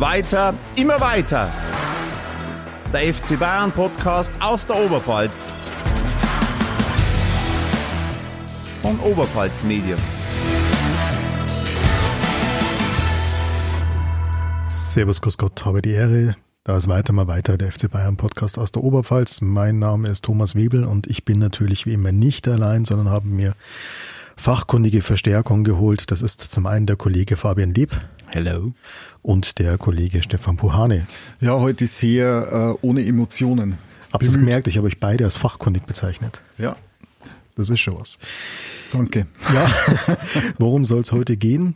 Weiter, immer weiter. Der FC Bayern Podcast aus der Oberpfalz. Von Oberpfalz Medien. Servus, Grüß Gott, habe die Ehre. Da ist weiter mal weiter der FC Bayern Podcast aus der Oberpfalz. Mein Name ist Thomas Webel und ich bin natürlich wie immer nicht allein, sondern habe mir fachkundige Verstärkung geholt. Das ist zum einen der Kollege Fabian Lieb. Hello. Und der Kollege Stefan Puhane. Ja, heute sehr äh, ohne Emotionen. Habt ihr gemerkt? Ich habe euch beide als fachkundig bezeichnet. Ja. Das ist schon was. Danke. Ja. Worum soll es heute gehen?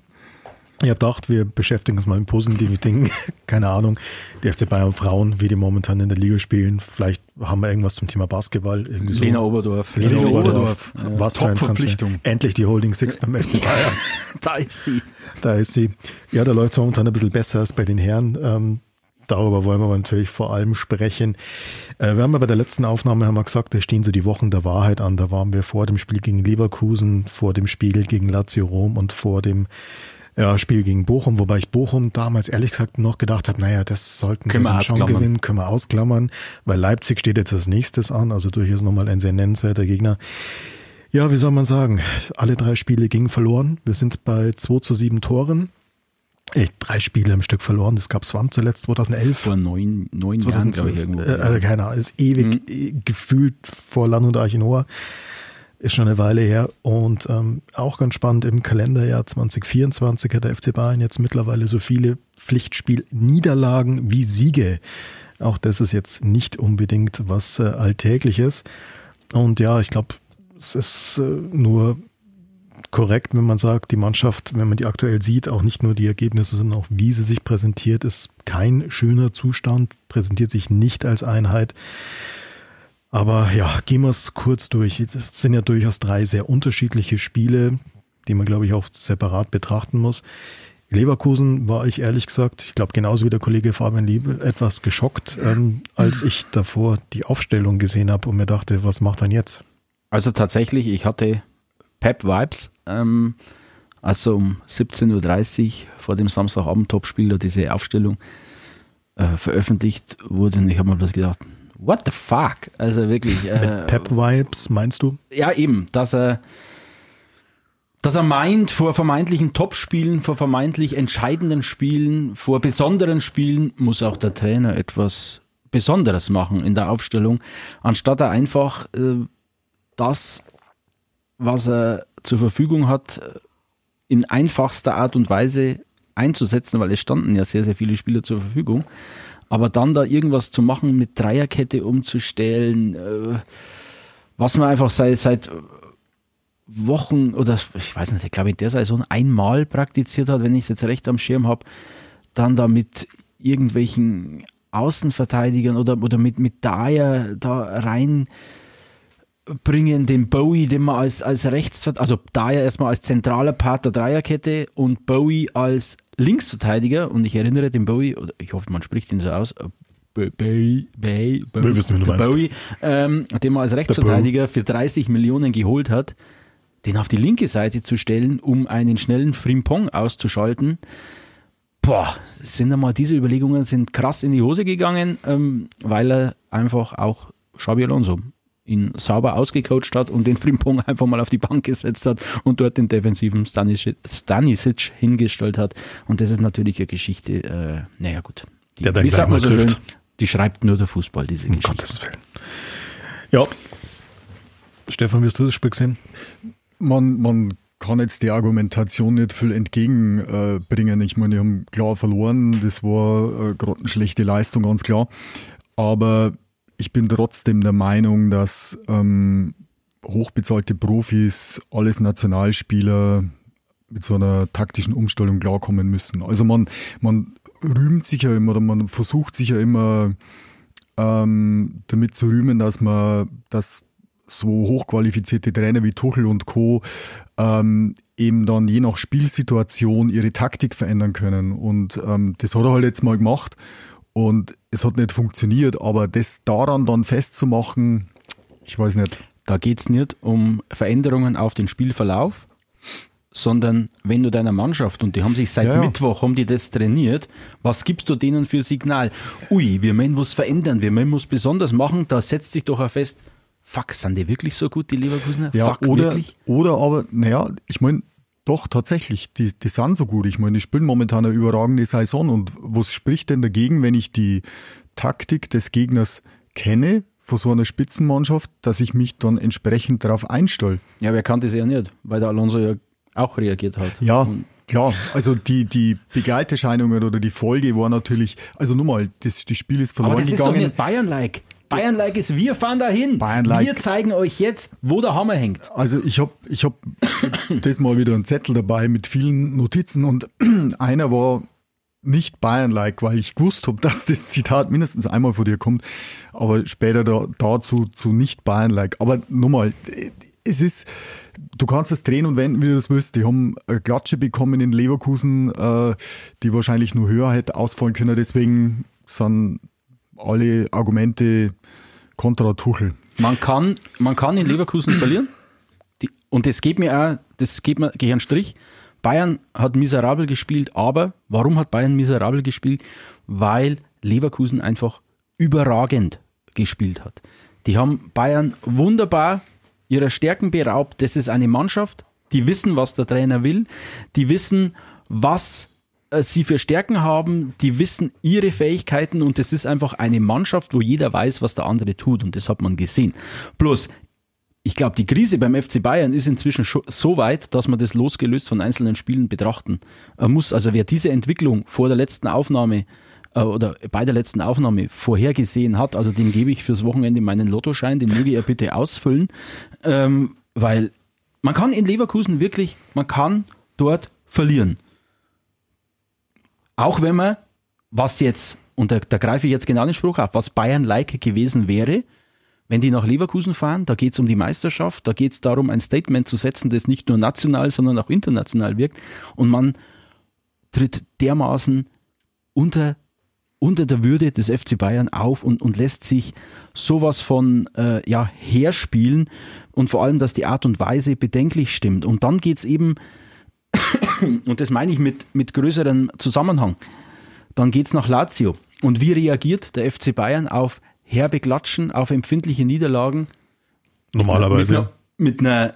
Ich habe gedacht, wir beschäftigen uns mal mit positiven Dingen. Keine Ahnung, die FC Bayern Frauen, wie die momentan in der Liga spielen. Vielleicht haben wir irgendwas zum Thema Basketball. Irgendwie so. Lena Oberdorf. Lena, Lena Oberdorf. Oberdorf. Was für ein Transfer. Top-Verpflichtung. Endlich die Holding Six beim FC Bayern. Da ist sie. Da ist sie. Ja, da läuft es momentan ein bisschen besser als bei den Herren. Ähm, darüber wollen wir natürlich vor allem sprechen. Äh, wir haben ja bei der letzten Aufnahme haben wir gesagt, da stehen so die Wochen der Wahrheit an. Da waren wir vor dem Spiel gegen Leverkusen, vor dem Spiel gegen Lazio Rom und vor dem ja, Spiel gegen Bochum, wobei ich Bochum damals ehrlich gesagt noch gedacht habe, naja, das sollten Können sie wir dann schon gewinnen, können wir ausklammern, weil Leipzig steht jetzt als nächstes an, also durchaus nochmal ein sehr nennenswerter Gegner. Ja, wie soll man sagen? Alle drei Spiele gingen verloren. Wir sind bei 2 zu 7 Toren. Äh, drei Spiele im Stück verloren. Das gab es wann zuletzt? 2011? Vor neun, neun Jahren, glaube ich. Äh, Also keine Ahnung, ist ewig äh, gefühlt vor Land und Arche Noah. Ist schon eine Weile her. Und ähm, auch ganz spannend, im Kalenderjahr 2024 hat der FC Bayern jetzt mittlerweile so viele Pflichtspiel-Niederlagen wie Siege. Auch das ist jetzt nicht unbedingt was äh, Alltägliches. Und ja, ich glaube, es ist äh, nur korrekt, wenn man sagt, die Mannschaft, wenn man die aktuell sieht, auch nicht nur die Ergebnisse, sondern auch wie sie sich präsentiert, ist kein schöner Zustand, präsentiert sich nicht als Einheit. Aber ja, gehen wir es kurz durch. Es sind ja durchaus drei sehr unterschiedliche Spiele, die man, glaube ich, auch separat betrachten muss. Leverkusen war ich ehrlich gesagt, ich glaube genauso wie der Kollege Fabian Liebe, etwas geschockt, ähm, als ich davor die Aufstellung gesehen habe und mir dachte, was macht er jetzt? Also tatsächlich, ich hatte Pep-Vibes, ähm, also um 17.30 Uhr vor dem Samstagabend-Topspiel da diese Aufstellung äh, veröffentlicht wurde und ich habe mir bloß gedacht, what the fuck? Also wirklich. Äh, Mit Pep-Vibes, meinst du? Ja, eben, dass er, dass er meint, vor vermeintlichen Topspielen, vor vermeintlich entscheidenden Spielen, vor besonderen Spielen muss auch der Trainer etwas Besonderes machen in der Aufstellung, anstatt er einfach äh, das, was er zur Verfügung hat, in einfachster Art und Weise einzusetzen, weil es standen ja sehr, sehr viele Spieler zur Verfügung. Aber dann da irgendwas zu machen, mit Dreierkette umzustellen, äh, was man einfach seit, seit Wochen oder ich weiß nicht, ich glaube in der Saison einmal praktiziert hat, wenn ich es jetzt recht am Schirm habe, dann da mit irgendwelchen Außenverteidigern oder, oder mit, mit Dyer da rein bringen, den Bowie, den man als, als Rechts, also Dyer erstmal als zentraler Part der Dreierkette und Bowie als Linksverteidiger und ich erinnere den Bowie, oder ich hoffe, man spricht ihn so aus, äh, Bowie, Bowie. Bowie, ähm, den man als Rechtsverteidiger für 30 Millionen geholt hat, den auf die linke Seite zu stellen, um einen schnellen Frimpong auszuschalten. Boah, sind einmal diese Überlegungen sind krass in die Hose gegangen, ähm, weil er einfach auch Xabi Alonso ihn sauber ausgecoacht hat und den Frimpong einfach mal auf die Bank gesetzt hat und dort den defensiven Stanisic, Stanisic hingestellt hat. Und das ist natürlich eine Geschichte, äh, naja gut. Die, Der dann wie sagt man mal so schön, die schreibt nur der Fußball, diese Um Geschichte. Gottes Willen. Ja. Stefan, wie hast du das Spiel gesehen? Man, man kann jetzt die Argumentation nicht viel entgegenbringen. Ich meine, die haben klar verloren. Das war äh, gerade eine schlechte Leistung, ganz klar. Aber ich bin trotzdem der Meinung, dass ähm, hochbezahlte Profis, alles Nationalspieler mit so einer taktischen Umstellung klarkommen müssen. Also man, man rühmt sich ja immer oder man versucht sich ja immer ähm, damit zu rühmen, dass man, dass so hochqualifizierte Trainer wie Tuchel und Co. Ähm, eben dann je nach Spielsituation ihre Taktik verändern können. Und ähm, das hat er halt jetzt mal gemacht und es hat nicht funktioniert, aber das daran dann festzumachen, ich weiß nicht. Da geht es nicht um Veränderungen auf den Spielverlauf, sondern wenn du deiner Mannschaft, und die haben sich seit Ja, ja. Mittwoch, haben die das trainiert, was gibst du denen für Signal? Ui, wir müssen was verändern, wir müssen was besonders machen, da setzt sich doch auch fest, fuck, sind die wirklich so gut, die Leverkusener? Ja, fuck, oder, wirklich? oder aber, naja, ich meine, doch, tatsächlich, die, die sind so gut. Ich meine, die spielen momentan eine überragende Saison. Und was spricht denn dagegen, wenn ich die Taktik des Gegners kenne, von so einer Spitzenmannschaft, dass ich mich dann entsprechend darauf einstelle? Ja, wer kann das ja nicht, weil der Alonso ja auch reagiert hat. Ja, Und klar. Also die, die Begleiterscheinungen oder die Folge war natürlich, also nur mal, das, das Spiel ist aber verloren das ist doch gegangen. nicht Bayern-like. Bayern-like ist, wir fahren dahin. Bayern-like. Wir zeigen euch jetzt, wo der Hammer hängt. Also ich habe ich hab das mal wieder einen Zettel dabei mit vielen Notizen und einer war nicht Bayern-like, weil ich gewusst habe, dass das Zitat mindestens einmal von dir kommt, aber später da, dazu zu nicht Bayern-like. Aber nochmal, es ist, du kannst es drehen und wenden, wie du das willst. Die haben eine Klatsche bekommen in Leverkusen, äh, die wahrscheinlich nur höher hätte ausfallen können. Deswegen sind alle Argumente kontra Tuchel. Man kann, man kann in Leverkusen verlieren. Die, und das geht mir auch, das geht mir gegen einen Strich. Bayern hat miserabel gespielt, aber warum hat Bayern miserabel gespielt? Weil Leverkusen einfach überragend gespielt hat. Die haben Bayern wunderbar ihrer Stärken beraubt. Das ist eine Mannschaft, die wissen, was der Trainer will, die wissen, was sie für Stärken haben, die wissen ihre Fähigkeiten und es ist einfach eine Mannschaft, wo jeder weiß, was der andere tut und das hat man gesehen. Bloß, ich glaube, die Krise beim FC Bayern ist inzwischen so weit, dass man das losgelöst von einzelnen Spielen betrachten äh, muss. Also wer diese Entwicklung vor der letzten Aufnahme äh, oder bei der letzten Aufnahme vorhergesehen hat, also dem gebe ich fürs Wochenende meinen Lottoschein, den möge er bitte ausfüllen, ähm, weil man kann in Leverkusen wirklich, man kann dort verlieren. Auch wenn man, was jetzt, und da, da greife ich jetzt genau den Spruch auf, was Bayern-like gewesen wäre, wenn die nach Leverkusen fahren, da geht es um die Meisterschaft, da geht es darum, ein Statement zu setzen, das nicht nur national, sondern auch international wirkt. Und man tritt dermaßen unter, unter der Würde des FC Bayern auf und, und lässt sich sowas von äh, ja, herspielen und vor allem, dass die Art und Weise bedenklich stimmt. Und dann geht es eben, und das meine ich mit, mit größerem Zusammenhang, dann geht es nach Lazio. Und wie reagiert der FC Bayern auf herbe Klatschen, auf empfindliche Niederlagen? Normalerweise. Mit einer,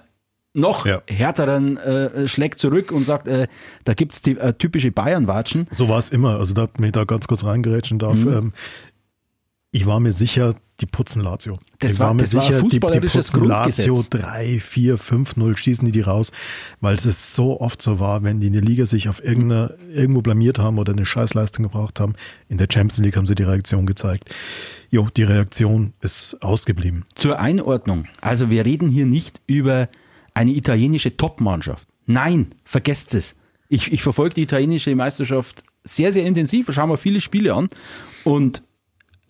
noch Ja. härteren äh, Schlägt zurück und sagt, äh, da gibt es die äh, typische Bayern-Watschen. So war es immer. Also da mir ich da ganz kurz reingerätschen darf. Mhm. Ähm, ich war mir sicher, die putzen Lazio. Das ich war- mir das war sicher, die, die fußballerisches putzen Lazio Grundgesetz. 3, 4, 5, 0, schießen die die raus, weil es so oft so war, wenn die in der Liga sich auf irgendeiner, irgendwo blamiert haben oder eine Scheißleistung gebraucht haben. In der Champions League haben sie die Reaktion gezeigt. Jo, die Reaktion ist ausgeblieben. Zur Einordnung. Also wir reden hier nicht über eine italienische Top-Mannschaft. Nein, vergesst es. Ich, ich verfolge die italienische Meisterschaft sehr, sehr intensiv, schaue mir viele Spiele an und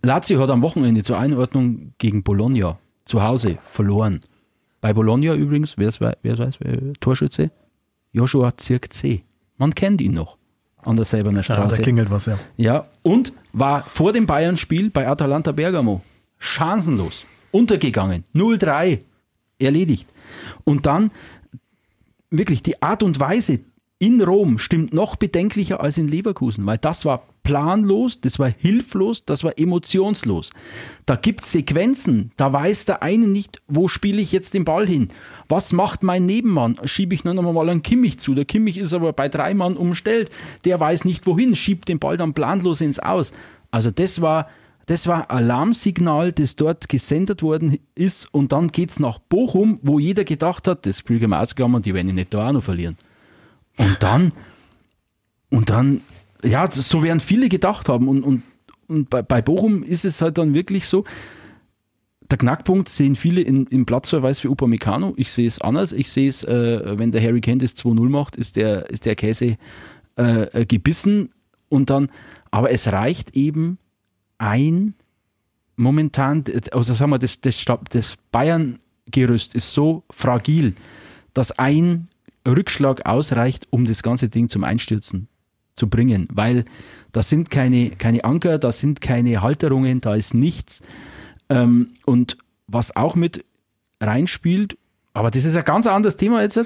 Lazio hat am Wochenende zur Einordnung gegen Bologna zu Hause verloren. Bei Bologna übrigens, wer es wei- wer weiß, wer, Torschütze? Joshua Zirkzee. Man kennt ihn noch an der Selberner Ja, da Straße. klingelt was, ja. Ja, und war vor dem Bayern-Spiel bei Atalanta Bergamo chancenlos, untergegangen, 0-3, erledigt. Und dann wirklich die Art und Weise in Rom stimmt noch bedenklicher als in Leverkusen, weil das war planlos, das war hilflos, das war emotionslos. Da gibt es Sequenzen, da weiß der eine nicht, wo spiele ich jetzt den Ball hin. Was macht mein Nebenmann? Schiebe ich nur noch mal einen Kimmich zu. Der Kimmich ist aber bei drei Mann umstellt. Der weiß nicht wohin, schiebt den Ball dann planlos ins Aus. Also das war, das war Alarmsignal, das dort gesendet worden ist. Und dann geht's nach Bochum, wo jeder gedacht hat, das Spiel können wir ausklammern, die werden nicht da auch noch verlieren. Und dann, und dann, ja, so werden viele gedacht haben. Und, und, und bei, bei Bochum ist es halt dann wirklich so, der Knackpunkt sehen viele in, im Platzverweis für Upamecano. Ich sehe es anders. Ich sehe es, äh, wenn der Harry Kane das 2-0 macht, ist der, ist der Käse äh, gebissen. Und dann, aber es reicht eben ein momentan, also sagen wir, das, das, das Bayern-Gerüst ist so fragil, dass ein Rückschlag ausreicht, um das ganze Ding zum Einstürzen zu bringen, weil da sind keine, keine Anker, da sind keine Halterungen, da ist nichts. Ähm, und was auch mit reinspielt, aber das ist ein ganz anderes Thema jetzt,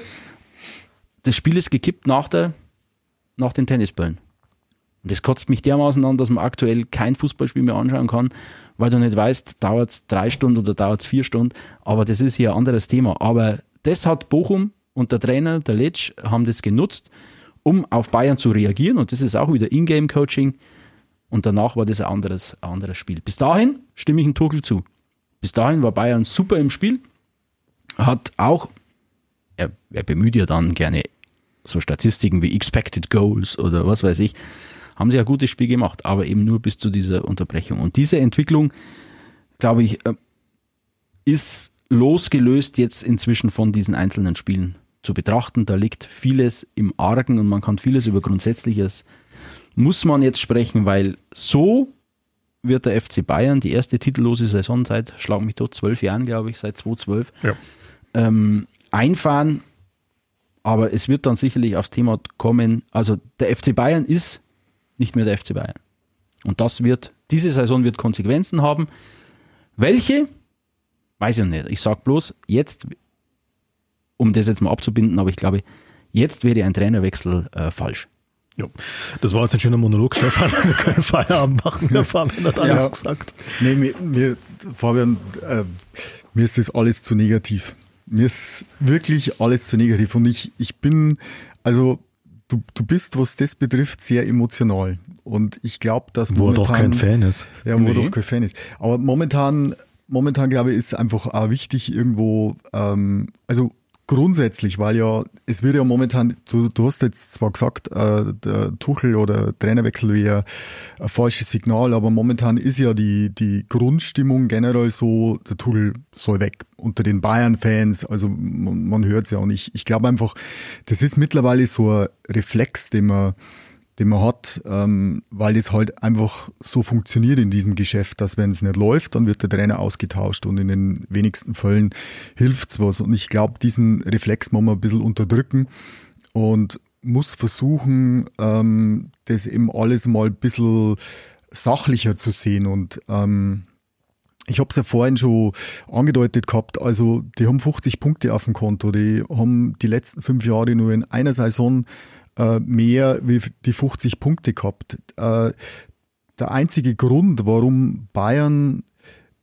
das Spiel ist gekippt nach, der, nach den Tennisbällen. Und das kotzt mich dermaßen an, dass man aktuell kein Fußballspiel mehr anschauen kann, weil du nicht weißt, dauert es drei Stunden oder dauert es vier Stunden. Aber das ist hier ein anderes Thema. Aber das hat Bochum und der Trainer, der Letsch, haben das genutzt, um auf Bayern zu reagieren. Und das ist auch wieder Ingame-Coaching. Und danach war das ein anderes, ein anderes Spiel. Bis dahin stimme ich ein Tuchel zu. Bis dahin war Bayern super im Spiel. Hat auch, er, er bemüht ja dann gerne so Statistiken wie Expected Goals oder was weiß ich, haben sie ein gutes Spiel gemacht, aber eben nur bis zu dieser Unterbrechung. Und diese Entwicklung, glaube ich, äh, ist losgelöst jetzt inzwischen von diesen einzelnen Spielen zu betrachten. Da liegt vieles im Argen und man kann vieles über Grundsätzliches muss man jetzt sprechen, weil so wird der FC Bayern die erste titellose Saison seit, schlag mich tot, zwölf Jahren, glaube ich, seit 2012, ja. ähm, einfahren. Aber es wird dann sicherlich aufs Thema kommen. Also der FC Bayern ist nicht mehr der FC Bayern. Und das wird, diese Saison wird Konsequenzen haben. Welche? Weiß ich nicht. Ich sage bloß, jetzt, um das jetzt mal abzubinden, aber ich glaube, jetzt wäre ein Trainerwechsel äh, falsch. Ja, das war jetzt ein schöner Monolog, Stefan. Wir können Feierabend machen. Der Fabian hat alles ja. gesagt. Nee, mir, mir Fabian, äh, mir ist das alles zu negativ. Mir ist wirklich alles zu negativ. Und ich, ich bin, also du, du bist, was das betrifft, sehr emotional. Und ich glaube, dass Wo momentan, er doch kein Fan ist. Ja, wo nee. er doch kein Fan ist. Aber momentan, momentan glaube ich, ist einfach auch wichtig irgendwo, ähm, also grundsätzlich, weil ja, es wird ja momentan, du, du hast jetzt zwar gesagt, äh, der Tuchel oder Trainerwechsel wäre ein falsches Signal, aber momentan ist ja die, die Grundstimmung generell so, der Tuchel soll weg unter den Bayern-Fans, also man, man hört es ja und ich, ich glaube einfach, das ist mittlerweile so ein Reflex, den man den man hat, ähm, weil es halt einfach so funktioniert in diesem Geschäft, dass wenn es nicht läuft, dann wird der Trainer ausgetauscht und in den wenigsten Fällen hilft's was. Und ich glaube, diesen Reflex muss man ein bisschen unterdrücken und muss versuchen, ähm, das eben alles mal ein bisschen sachlicher zu sehen und ähm, ich habe es ja vorhin schon angedeutet gehabt, also die haben 50 Punkte auf dem Konto, die haben die letzten fünf Jahre nur in einer Saison äh, mehr wie die 50 Punkte gehabt. Äh, der einzige Grund, warum Bayern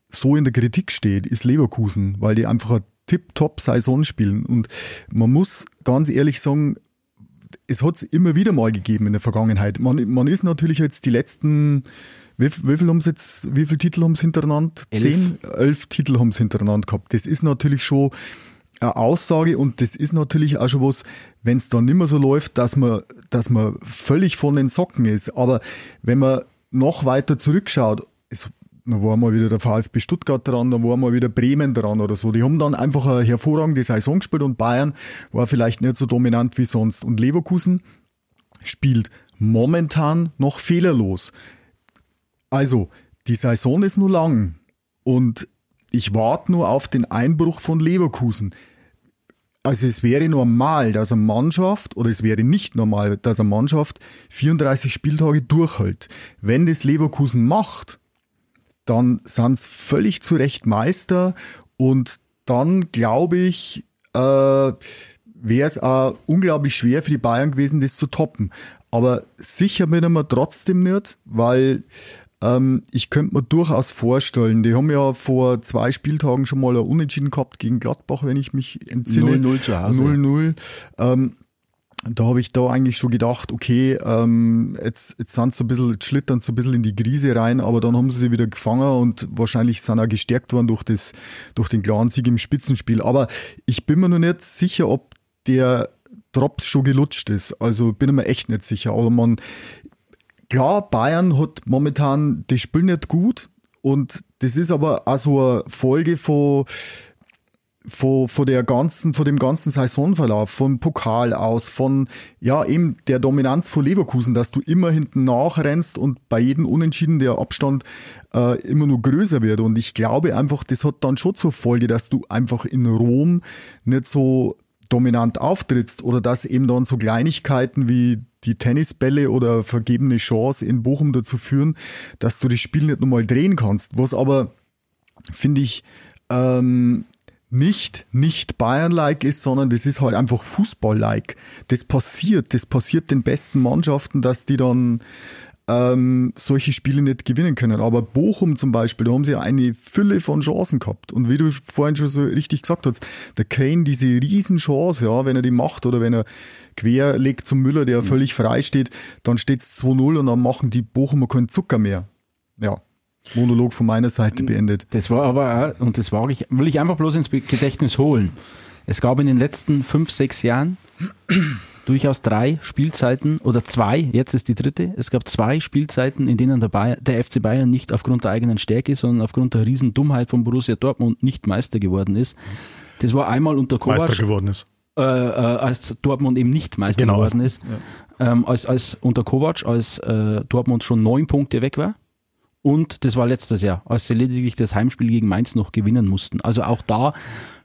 so in der Kritik steht, ist Leverkusen, weil die einfach eine Tip-Top-Saison spielen. Und man muss ganz ehrlich sagen, es hat es immer wieder mal gegeben in der Vergangenheit. Man, man ist natürlich jetzt die letzten, wie, wie viel haben sie jetzt, wie viele Titel haben sie hintereinander? Elf. Zehn, elf Titel haben sie hintereinander gehabt. Das ist natürlich schon eine Aussage und das ist natürlich auch schon was, wenn es dann nicht mehr so läuft, dass man, dass man völlig von den Socken ist. Aber wenn man noch weiter zurückschaut, es, dann war mal wieder der VfB Stuttgart dran, dann war mal wieder Bremen dran oder so. Die haben dann einfach eine hervorragende Saison gespielt und Bayern war vielleicht nicht so dominant wie sonst. Und Leverkusen spielt momentan noch fehlerlos. Also, die Saison ist nur lang und ich warte nur auf den Einbruch von Leverkusen. Also es wäre normal, dass eine Mannschaft, oder es wäre nicht normal, dass eine Mannschaft 34 Spieltage durchhält. Wenn das Leverkusen macht, dann sind es völlig zu Recht Meister und dann glaube ich, äh, wäre es auch unglaublich schwer für die Bayern gewesen, das zu toppen. Aber sicher bin ich mir trotzdem nicht, weil ähm, ich könnte mir durchaus vorstellen, die haben ja vor zwei Spieltagen schon mal ein Unentschieden gehabt gegen Gladbach, wenn ich mich entsinne. 0-0 zu Hause. 0-0. Ähm, da habe ich da eigentlich schon gedacht, okay, ähm, jetzt, jetzt sind sie so ein bisschen, jetzt schlittern so ein bisschen in die Krise rein, aber dann haben sie sie wieder gefangen und wahrscheinlich sind auch gestärkt worden durch, das, durch den klaren Sieg im Spitzenspiel. Aber ich bin mir noch nicht sicher, ob der Drops schon gelutscht ist. Also bin ich mir echt nicht sicher. Aber man, Klar, Bayern hat momentan das Spiel nicht gut und das ist aber auch so eine Folge von, von, von der ganzen, von dem ganzen Saisonverlauf, vom Pokal aus, von, ja, eben der Dominanz von Leverkusen, dass du immer hinten nachrennst und bei jedem Unentschieden der Abstand äh, immer nur größer wird. Und ich glaube einfach, das hat dann schon zur Folge, dass du einfach in Rom nicht so dominant auftrittst oder dass eben dann so Kleinigkeiten wie die Tennisbälle oder vergebene Chance in Bochum dazu führen, dass du das Spiel nicht nochmal drehen kannst. Was aber, finde ich, ähm, nicht, nicht Bayern-like ist, sondern das ist halt einfach Fußball-like. Das passiert, das passiert den besten Mannschaften, dass die dann ähm, solche Spiele nicht gewinnen können. Aber Bochum zum Beispiel, da haben sie eine Fülle von Chancen gehabt. Und wie du vorhin schon so richtig gesagt hast, der Kane, diese Riesenchance, ja, wenn er die macht oder wenn er quer legt zum Müller, der mhm. völlig frei steht, dann steht es 2-0 und dann machen die Bochumer keinen Zucker mehr. Ja, Monolog von meiner Seite beendet. Das war aber, und das war ich, will ich einfach bloß ins Gedächtnis holen. Es gab in den letzten fünf, sechs Jahren durchaus drei Spielzeiten oder zwei, jetzt ist die dritte. Es gab zwei Spielzeiten, in denen der, Bayern, der FC Bayern nicht aufgrund der eigenen Stärke, sondern aufgrund der Riesendummheit von Borussia Dortmund nicht Meister geworden ist. Das war einmal unter Kovac. Meister geworden ist. Äh, äh, als Dortmund eben nicht Meister genau, geworden ist. Ja. Ähm, als, als unter Kovac, als äh, Dortmund schon neun Punkte weg war. Und das war letztes Jahr, als sie lediglich das Heimspiel gegen Mainz noch gewinnen mussten. Also auch da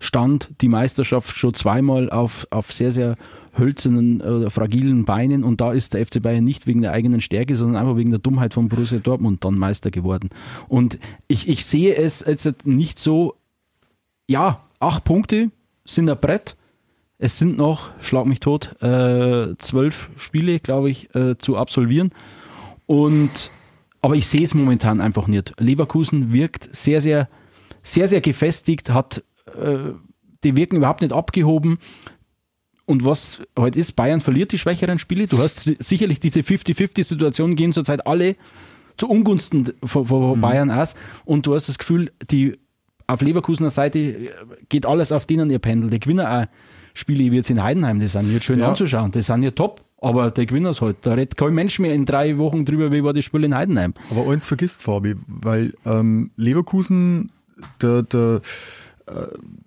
stand die Meisterschaft schon zweimal auf, auf sehr, sehr hölzernen oder fragilen Beinen und da ist der FC Bayern nicht wegen der eigenen Stärke, sondern einfach wegen der Dummheit von Borussia Dortmund dann Meister geworden. Und ich, ich sehe es jetzt nicht so, ja, acht Punkte sind ein Brett. Es sind noch, schlag mich tot, äh, zwölf Spiele, glaube ich, äh, zu absolvieren. Und aber ich sehe es momentan einfach nicht. Leverkusen wirkt sehr, sehr, sehr, sehr gefestigt, hat äh, die wirken überhaupt nicht abgehoben. Und was heute halt ist, Bayern verliert die schwächeren Spiele. Du hast sicherlich diese 50-50-Situation gehen zurzeit alle zu Ungunsten von, von mhm. Bayern aus. Und du hast das Gefühl, die auf Leverkusener Seite geht alles auf denen ihr Pendel. Die Gewinner auch Spiele wie jetzt in Heidenheim, die sind nicht schön ja. anzuschauen, die sind ja top. Aber der Gewinner ist halt. Da redet kein Mensch mehr in drei Wochen drüber, wie war das Spiel in Heidenheim. Aber eins vergisst, Fabi, weil ähm, Leverkusen, der, der äh,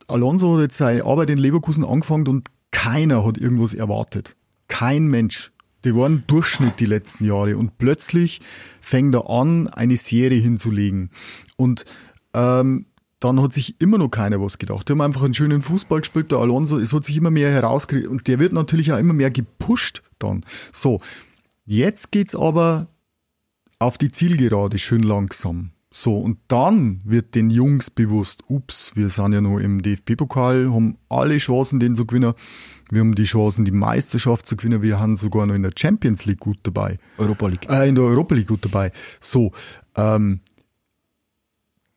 Alonso hat jetzt seine Arbeit in Leverkusen angefangen und keiner hat irgendwas erwartet. Kein Mensch. Die waren Durchschnitt die letzten Jahre und plötzlich fängt er an, eine Serie hinzulegen. Und ähm, dann hat sich immer noch keiner was gedacht. Die haben einfach einen schönen Fußball gespielt, der Alonso, es hat sich immer mehr herausgekriegt und der wird natürlich auch immer mehr gepusht dann. So, jetzt geht's aber auf die Zielgerade schön langsam. So, und dann wird den Jungs bewusst, ups, wir sind ja noch im DFB-Pokal, haben alle Chancen, den zu gewinnen. Wir haben die Chancen, die Meisterschaft zu gewinnen. Wir haben sogar noch in der Champions League gut dabei. Europa League. Äh, in der Europa League gut dabei. So, ähm,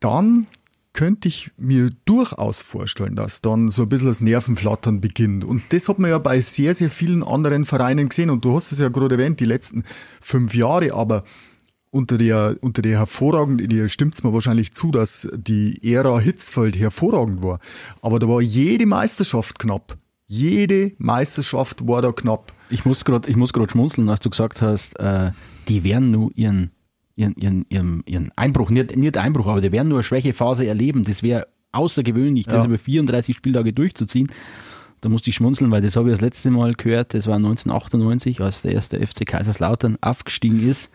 dann könnte ich mir durchaus vorstellen, dass dann so ein bisschen das Nervenflattern beginnt. Und das hat man ja bei sehr, sehr vielen anderen Vereinen gesehen. Und du hast es ja gerade erwähnt, die letzten fünf Jahre, aber unter der, unter der hervorragend, dir stimmt es mir wahrscheinlich zu, dass die Ära Hitzfeld hervorragend war. Aber da war jede Meisterschaft knapp. Jede Meisterschaft war da knapp. Ich muss gerade, ich muss gerade schmunzeln, als du gesagt hast, äh, die werden nur ihren ihren, ihren, ihren, ihren Einbruch, nicht, nicht Einbruch, aber die werden nur eine Schwächephase erleben. Das wäre außergewöhnlich, das ja. über 34 Spieltage durchzuziehen. Da musste ich schmunzeln, weil das habe ich das letzte Mal gehört, das war 1998, als der erste FC Kaiserslautern aufgestiegen ist.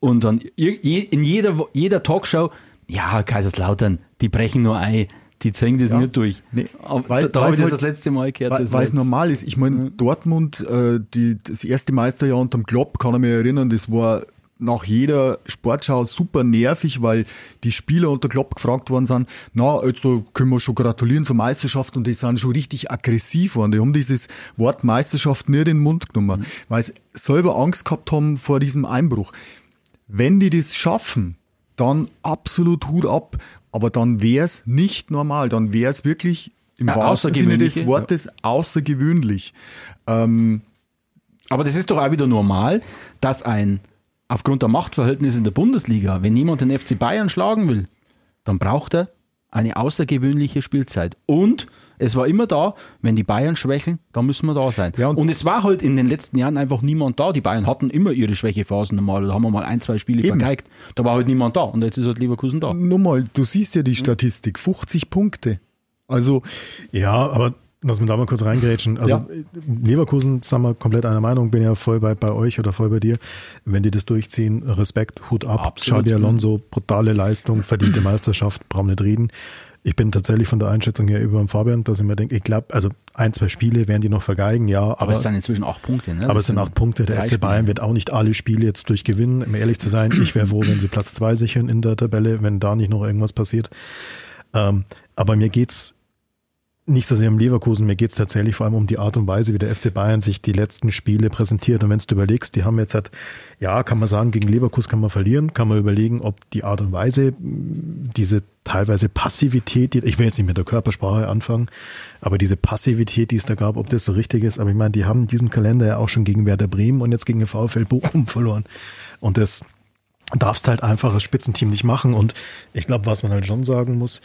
Und dann in jeder, jeder Talkshow, ja, Kaiserslautern, die brechen nur ein die ziehen das ja. nicht durch. Nee, weil, da, habe ich das halt, das letzte Mal gehört. Weil es normal ist. Ich meine, ja. Dortmund, äh, die, das erste Meisterjahr unterm Klopp, kann ich mich erinnern, das war nach jeder Sportschau super nervig, weil die Spieler unter Klopp gefragt worden sind, na, also können wir schon gratulieren zur Meisterschaft und die sind schon richtig aggressiv worden. Die haben dieses Wort Meisterschaft nicht in den Mund genommen, mhm. weil sie selber Angst gehabt haben vor diesem Einbruch. Wenn die das schaffen, dann absolut Hut ab, aber dann wäre es nicht normal, dann wäre es wirklich im ja, wahrsten Sinne des Wortes ja. außergewöhnlich. Ähm, aber das ist doch auch wieder normal, dass ein aufgrund der Machtverhältnisse in der Bundesliga, wenn jemand den FC Bayern schlagen will, dann braucht er eine außergewöhnliche Spielzeit. Und es war immer da, wenn die Bayern schwächeln, dann müssen wir da sein. Ja, und, und, es war halt in den letzten Jahren einfach niemand da. Die Bayern hatten immer ihre Schwächephasen normal. Da haben wir mal ein, zwei Spiele eben. vergeigt. Da war halt niemand da. Und jetzt ist halt Leverkusen da. Nur mal, du siehst ja die Statistik, 50 Punkte. Also. Ja, aber Lass mich da mal kurz reingrätschen. Also ja. Leverkusen, sagen wir komplett einer Meinung, bin ja voll bei, bei euch oder voll bei dir. Wenn die das durchziehen, Respekt, Hut ab. Absolut. Xabi Alonso, brutale Leistung, verdiente Meisterschaft, brauchen nicht reden. Ich bin tatsächlich von der Einschätzung her über den Fabian, dass ich mir denke, ich glaube, also ein, zwei Spiele werden die noch vergeigen, ja. Aber, aber es sind inzwischen acht Punkte, ne? Aber es sind acht Punkte. Der FC Bayern wird auch nicht alle Spiele jetzt durchgewinnen. Um ehrlich zu sein, ich wäre froh, wenn sie Platz zwei sichern in der Tabelle, wenn da nicht noch irgendwas passiert. Ähm, aber mir geht's nicht so sehr um Leverkusen, mir geht es tatsächlich vor allem um die Art und Weise, wie der FC Bayern sich die letzten Spiele präsentiert. Und wenn du überlegst, die haben jetzt halt, ja, kann man sagen, gegen Leverkusen kann man verlieren, kann man überlegen, ob die Art und Weise, diese teilweise Passivität, ich will jetzt nicht mit der Körpersprache anfangen, aber diese Passivität, die es da gab, ob das so richtig ist. Aber ich meine, die haben in diesem Kalender ja auch schon gegen Werder Bremen und jetzt gegen den VfL Bochum verloren. Und das darfst halt einfach als Spitzenteam nicht machen. Und ich glaube, was man halt schon sagen muss,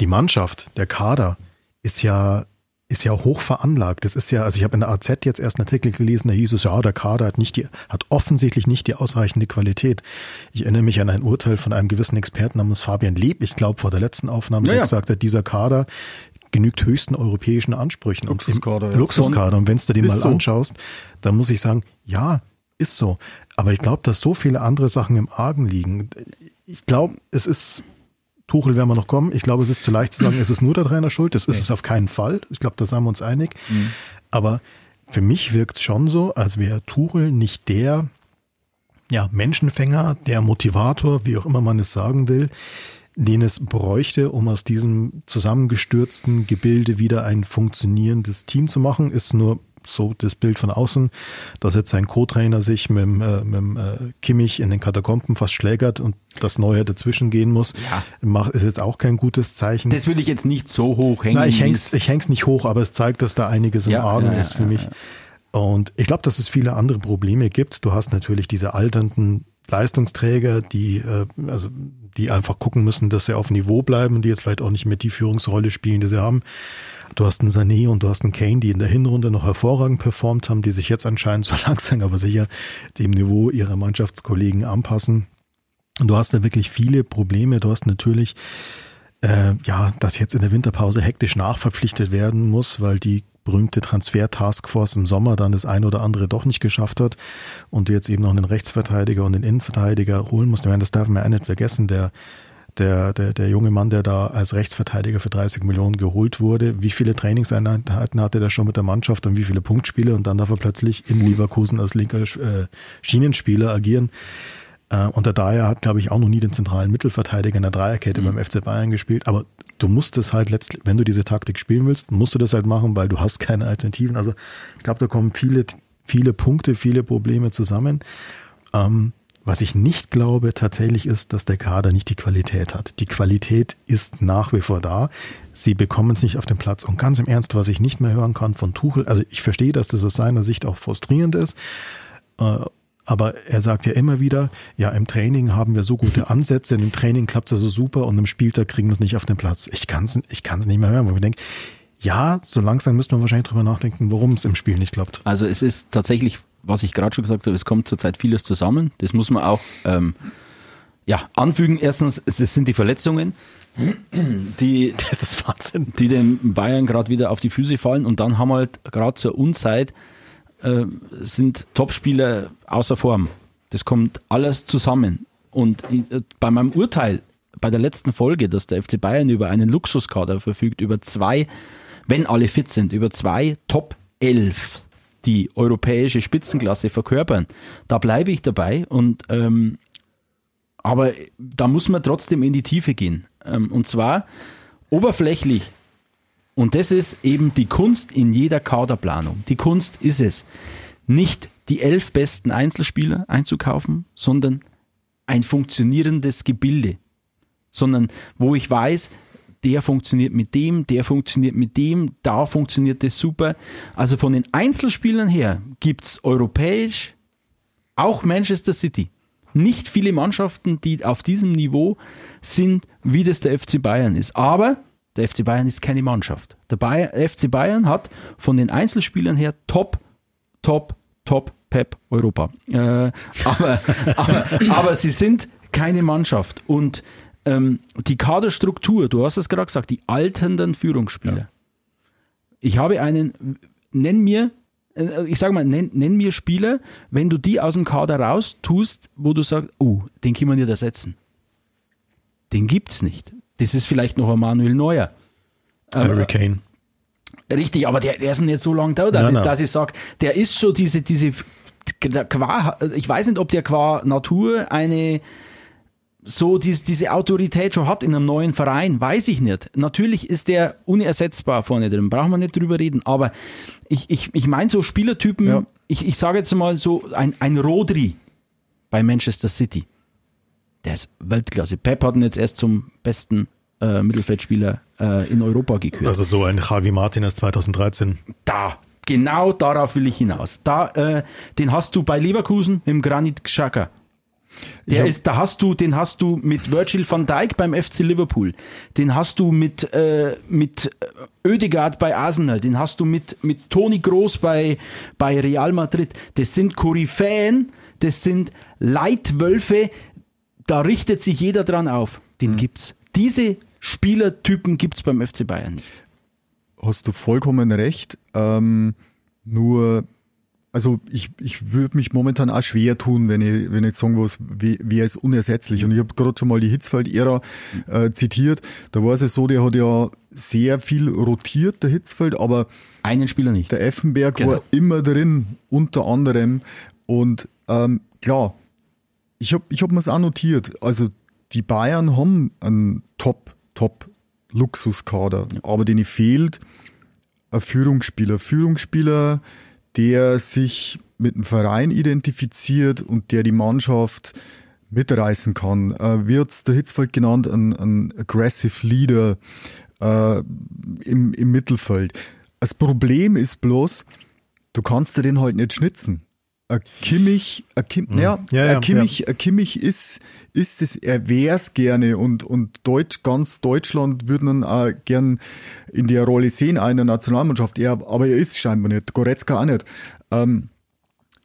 die Mannschaft, der Kader, ist ja ist ja hoch veranlagt. Das ist ja, also ich habe in der AZ jetzt erst einen Artikel gelesen, da hieß es, ja, der Kader hat nicht die, hat offensichtlich nicht die ausreichende Qualität. Ich erinnere mich an ein Urteil von einem gewissen Experten namens Fabian Lieb, ich glaube vor der letzten Aufnahme, ja, der ja. gesagt hat, dieser Kader genügt höchsten europäischen Ansprüchen. Luxuskader. Luxuskader. Und wenn du dir mal so. anschaust, dann muss ich sagen, ja, ist so. Aber ich glaube, dass so viele andere Sachen im Argen liegen. Ich glaube, es ist Tuchel werden wir noch kommen. Ich glaube, es ist zu leicht zu sagen, es ist nur der Trainer schuld. Das ist nee. es auf keinen Fall. Ich glaube, da sind wir uns einig. Mhm. Aber für mich wirkt es schon so, als wäre Tuchel nicht der ja, Menschenfänger, der Motivator, wie auch immer man es sagen will, den es bräuchte, um aus diesem zusammengestürzten Gebilde wieder ein funktionierendes Team zu machen, ist nur so das Bild von außen, dass jetzt sein Co-Trainer sich mit, äh, mit äh, Kimmich in den Katakomben fast schlägert und das Neue dazwischen gehen muss, ja. macht, ist jetzt auch kein gutes Zeichen. Das will ich jetzt nicht so hoch hängen. Nein, ich häng's, ich häng's nicht hoch, aber es zeigt, dass da einiges im ja, Argen ja, ist für mich. Und ich glaube, dass es viele andere Probleme gibt. Du hast natürlich diese alternden Leistungsträger, die äh, also die einfach gucken müssen, dass sie auf Niveau bleiben und die jetzt vielleicht auch nicht mehr die Führungsrolle spielen, die sie haben. Du hast einen Sané und du hast einen Kane, die in der Hinrunde noch hervorragend performt haben, die sich jetzt anscheinend so langsam, aber sicher dem Niveau ihrer Mannschaftskollegen anpassen. Und du hast da wirklich viele Probleme. Du hast natürlich äh, ja, dass jetzt in der Winterpause hektisch nachverpflichtet werden muss, weil die berühmte Transfer-Taskforce im Sommer dann das eine oder andere doch nicht geschafft hat und du jetzt eben noch einen Rechtsverteidiger und einen Innenverteidiger holen musst. Ich meine, das darf man ja nicht vergessen. Der der, der, der junge Mann, der da als Rechtsverteidiger für 30 Millionen geholt wurde, wie viele Trainingseinheiten hatte er schon mit der Mannschaft und wie viele Punktspiele und dann darf er plötzlich in Leverkusen als linker äh, Schienenspieler agieren. Äh, und der Dyer hat, glaube ich, auch noch nie den zentralen Mittelverteidiger in der Dreierkette mhm. beim FC Bayern gespielt. Aber du musst es halt letztlich, wenn du diese Taktik spielen willst, musst du das halt machen, weil du hast keine Alternativen. Also ich glaube, da kommen viele, viele Punkte, viele Probleme zusammen. Ähm, was ich nicht glaube tatsächlich ist, dass der Kader nicht die Qualität hat. Die Qualität ist nach wie vor da. Sie bekommen es nicht auf den Platz. Und ganz im Ernst, was ich nicht mehr hören kann von Tuchel, also ich verstehe, dass das aus seiner Sicht auch frustrierend ist. Äh, aber er sagt ja immer wieder, ja, im Training haben wir so gute Ansätze, im Training klappt es so super und im Spieltag kriegen wir es nicht auf den Platz. Ich kann es ich kann's nicht mehr hören, weil ich denke, ja, so langsam müsste man wahrscheinlich drüber nachdenken, warum es im Spiel nicht klappt. Also es ist tatsächlich was ich gerade schon gesagt habe, es kommt zurzeit vieles zusammen. Das muss man auch ähm, ja, anfügen. Erstens, es sind die Verletzungen, die, das ist Wahnsinn. die den Bayern gerade wieder auf die Füße fallen. Und dann haben halt gerade zur Unzeit äh, sind Topspieler außer Form. Das kommt alles zusammen. Und äh, bei meinem Urteil, bei der letzten Folge, dass der FC Bayern über einen Luxuskader verfügt, über zwei, wenn alle fit sind, über zwei Top 11 die europäische Spitzenklasse verkörpern. Da bleibe ich dabei und ähm, aber da muss man trotzdem in die Tiefe gehen. Ähm, und zwar oberflächlich. Und das ist eben die Kunst in jeder Kaderplanung. Die Kunst ist es, nicht die elf besten Einzelspieler einzukaufen, sondern ein funktionierendes Gebilde. Sondern wo ich weiß, der funktioniert mit dem, der funktioniert mit dem, da funktioniert das super. Also von den Einzelspielern her gibt es europäisch auch Manchester City. Nicht viele Mannschaften, die auf diesem Niveau sind, wie das der FC Bayern ist. Aber der FC Bayern ist keine Mannschaft. Der Bayern, FC Bayern hat von den Einzelspielern her Top, Top, Top, Pep Europa. Äh, aber, aber, aber sie sind keine Mannschaft. Und ähm, die Kaderstruktur, du hast es gerade gesagt, die alternden Führungsspieler. Ja. Ich habe einen, nenn mir, äh, ich sage mal, nenn, nenn, mir Spieler, wenn du die aus dem Kader raus tust, wo du sagst, oh, den kann man nicht ersetzen. Den gibt es nicht. Das ist vielleicht noch ein Manuel Neuer. Harry Kane. Richtig, aber der, der ist nicht so lange da, dass, ja, ich, dass ich sage, der ist schon diese, diese, qua, ich weiß nicht, ob der qua Natur eine so dies, diese Autorität schon hat in einem neuen Verein, weiß ich nicht. Natürlich ist der unersetzbar vorne drin, brauchen wir nicht drüber reden, aber ich, ich, ich meine so Spielertypen, Ja. ich, ich sage jetzt mal so, ein, ein Rodri bei Manchester City, der ist Weltklasse. Pep hat ihn jetzt erst zum besten äh, Mittelfeldspieler äh, in Europa gekürt. Also so ein Javi Martinez 2013. da, genau darauf will ich hinaus. Da, äh, den hast du bei Leverkusen im Granit Xhaka. Der ist, da hast du, den hast du mit Virgil van Dijk beim FC Liverpool. Den hast du mit, äh, mit Ödegaard bei Arsenal. Den hast du mit, mit Toni Groß bei, bei Real Madrid. Das sind Koryphäen, das sind Leitwölfe. Da richtet sich jeder dran auf. Den gibt's. Diese Spielertypen gibt's beim FC Bayern nicht. hast du vollkommen recht. Ähm, nur, also ich, ich würde mich momentan auch schwer tun, wenn ich, wenn ich sagen wie- wer ist unersetzlich. Und ich habe gerade schon mal die Hitzfeld-Ära äh, zitiert. Da war es ja so, der hat ja sehr viel rotiert, der Hitzfeld, aber Einen Spieler nicht. der Effenberg Genau. war immer drin, unter anderem. Und ähm, klar, ich habe ich hab mir es auch notiert. Also die Bayern haben einen Top, Top Luxuskader, aber denen fehlt ein Führungsspieler. Führungsspieler, der sich mit dem Verein identifiziert und der die Mannschaft mitreißen kann. Äh, wie der Hitzfeld genannt, ein, ein aggressive Leader äh, im, im Mittelfeld. Das Problem ist bloß, du kannst dir den halt nicht schnitzen. Ein Kimmich, ein Kim, ja, Mhm. Ja, ja, ein Kimmich, ein Kimmich ist, ist es, er wär's gerne und, und Deutsch, ganz Deutschland würden ihn auch gern in der Rolle sehen, der Nationalmannschaft. Er, aber er ist scheinbar nicht. Goretzka auch nicht. Ähm,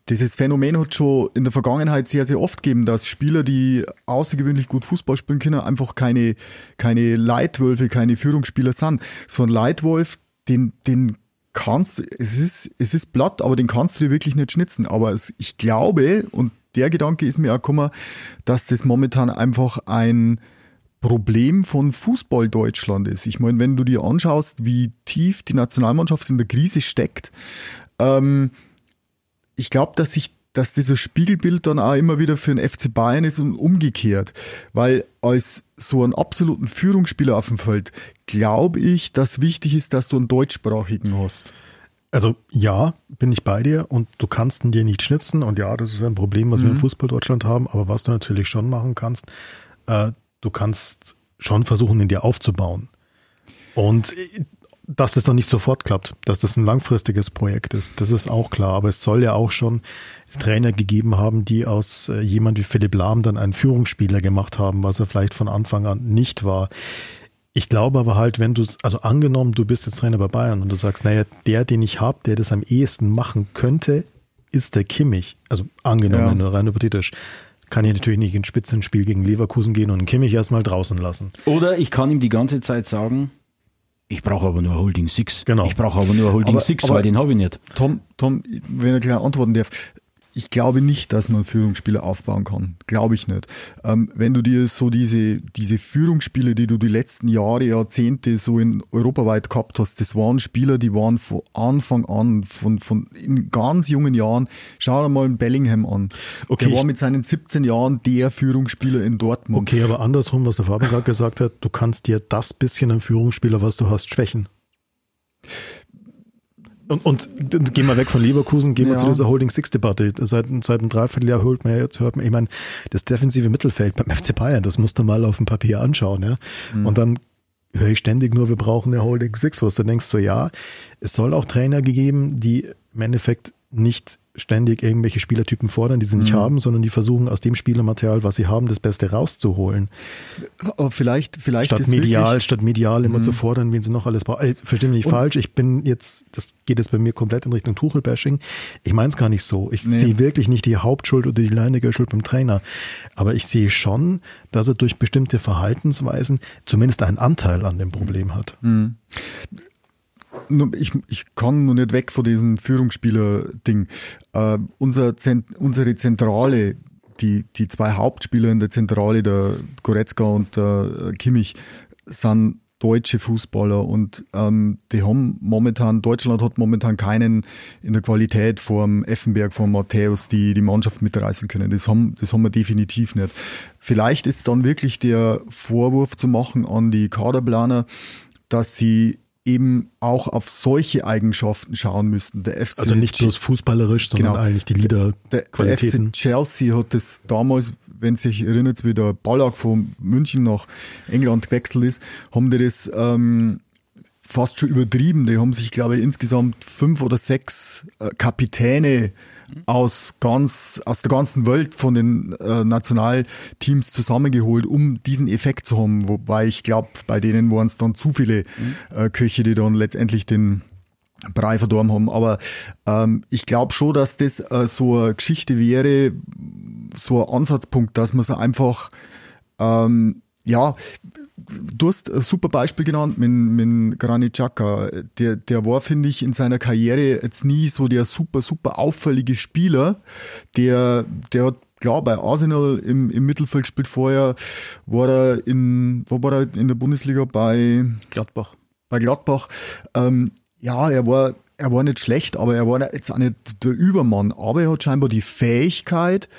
dieses Phänomen hat schon in der Vergangenheit sehr, sehr oft gegeben, dass Spieler, die außergewöhnlich gut Fußball spielen können, einfach keine, keine Leitwölfe, keine Führungsspieler sind. So ein Leitwolf, den, den kannst, es ist, es ist platt, aber den kannst du dir wirklich nicht schnitzen. Aber es, ich glaube, und der Gedanke ist mir auch gekommen, dass das momentan einfach ein Problem von Fußball Deutschland ist. Ich meine, wenn du dir anschaust, wie tief die Nationalmannschaft in der Krise steckt, ähm, ich glaube, dass sich dass dieses Spiegelbild dann auch immer wieder für den FC Bayern ist und umgekehrt. Weil als so einen absoluten Führungsspieler auf dem Feld glaube ich, dass wichtig ist, dass du einen deutschsprachigen hast. Also ja, bin ich bei dir und du kannst ihn dir nicht schnitzen und ja, das ist ein Problem, was wir im Fußball Deutschland haben, aber was du natürlich schon machen kannst, äh, du kannst schon versuchen, ihn dir aufzubauen. Und äh, dass das dann nicht sofort klappt, dass das ein langfristiges Projekt ist, das ist auch klar, aber es soll ja auch schon Trainer gegeben haben, die aus äh, jemand wie Philipp Lahm dann einen Führungsspieler gemacht haben, was er vielleicht von Anfang an nicht war. Ich glaube aber halt, wenn du, also angenommen, du bist jetzt Trainer bei Bayern und du sagst, naja, der, den ich habe, der das am ehesten machen könnte, ist der Kimmich. Also angenommen, Ja. nur rein hypothetisch. Kann ich natürlich nicht ins Spitzenspiel gegen Leverkusen gehen und Kimmich erstmal draußen lassen. Oder ich kann ihm die ganze Zeit sagen, ich brauche aber nur Holding Six. Genau. Ich brauche aber nur Holding Aber- Six, aber- weil den habe ich nicht. Tom, Tom, wenn ich gleich antworten darf, ich glaube nicht, dass man Führungsspiele aufbauen kann. Glaube ich nicht. Ähm, wenn du dir so diese, diese Führungsspiele, die du die letzten Jahre, Jahrzehnte so in europaweit gehabt hast, das waren Spieler, die waren von Anfang an, von, von in ganz jungen Jahren, schau dir mal einen Bellingham an. Okay, der war mit seinen 17 Jahren der Führungsspieler in Dortmund. Okay, aber andersrum, was der Fabian gerade gesagt hat, du kannst dir das bisschen an Führungsspieler, was du hast, schwächen. Und, und dann gehen wir weg von Leverkusen, gehen wir Ja. zu dieser Holding Six Debatte. Seit, seit einem Dreivierteljahr holt man ja jetzt, hört man, ich meine, das defensive Mittelfeld beim FC Bayern, das musst du mal auf dem Papier anschauen, ja. Und dann höre ich ständig nur, wir brauchen eine Holding Six, was du denkst so, ja, es soll auch Trainer gegeben, die im Endeffekt nicht ständig irgendwelche Spielertypen fordern, die sie nicht haben, sondern die versuchen aus dem Spielermaterial, was sie haben, das Beste rauszuholen. Aber vielleicht, vielleicht Statt ist medial, wirklich- statt medial immer zu fordern, wen sie noch alles brauchen. Ey, Versteh mich nicht falsch, ich bin jetzt, das geht jetzt bei mir komplett in Richtung Tuchel-Bashing. Ich meine es gar nicht so. Ich Nee. sehe wirklich nicht die Hauptschuld oder die alleinige Schuld beim Trainer. Aber ich sehe schon, dass er durch bestimmte Verhaltensweisen zumindest einen Anteil an dem Problem hat. Nur ich, ich kann nur nicht weg von diesem Führungsspieler-Ding. Äh, unser Zent, unsere Zentrale, die, die zwei Hauptspieler in der Zentrale, der Goretzka und der Kimmich, sind deutsche Fußballer und ähm, die haben momentan, Deutschland hat momentan keinen in der Qualität vom Effenberg, vom Matthäus, die die Mannschaft mitreißen können. Das haben, das haben wir definitiv nicht. Vielleicht ist dann wirklich der Vorwurf zu machen an die Kaderplaner, dass sie eben auch auf solche Eigenschaften schauen müssten. Der FC also nicht bloß fußballerisch, sondern genau. eigentlich die Liederqualitäten. Der, der FC Chelsea hat das damals, wenn sich erinnert, wie der Ballack von München nach England gewechselt ist, haben die das ähm, fast schon übertrieben. Die haben sich, glaube ich, insgesamt fünf oder sechs äh, Kapitäne aus ganz, aus der ganzen Welt von den äh, Nationalteams zusammengeholt, um diesen Effekt zu haben. Wobei ich glaube, bei denen waren es dann zu viele mhm. äh, Köche, die dann letztendlich den Brei verdorben haben. Aber ähm, ich glaube schon, dass das äh, so eine Geschichte wäre, so ein Ansatzpunkt, dass man so einfach ähm, ja, du hast ein super Beispiel genannt mit, mit Granit Xhaka. Der, der war, finde ich, in seiner Karriere jetzt nie so der super, super auffällige Spieler. Der, der hat klar, bei Arsenal im, im Mittelfeld spielt vorher, war er in, wo war er in der Bundesliga? Bei Gladbach. Bei Gladbach. Ähm, ja, er war, er war nicht schlecht, aber er war jetzt auch nicht der Übermann. Aber er hat scheinbar die Fähigkeit,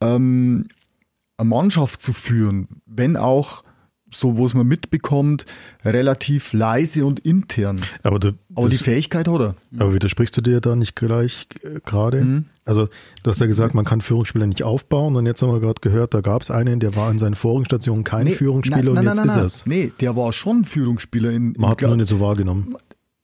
ähm, eine Mannschaft zu führen, wenn auch so wo es man mitbekommt, relativ leise und intern. Aber, du, aber die Fähigkeit hat er. Aber widersprichst du dir da nicht gleich äh, gerade? Mhm. Also du hast ja gesagt, man kann Führungsspieler nicht aufbauen und jetzt haben wir gerade gehört, da gab es einen, der war in seinen vorigen Stationen kein nee, Führungsspieler nein, nein, und jetzt nein, ist es. Nee, der war schon Führungsspieler. In, man hat es nur nicht so wahrgenommen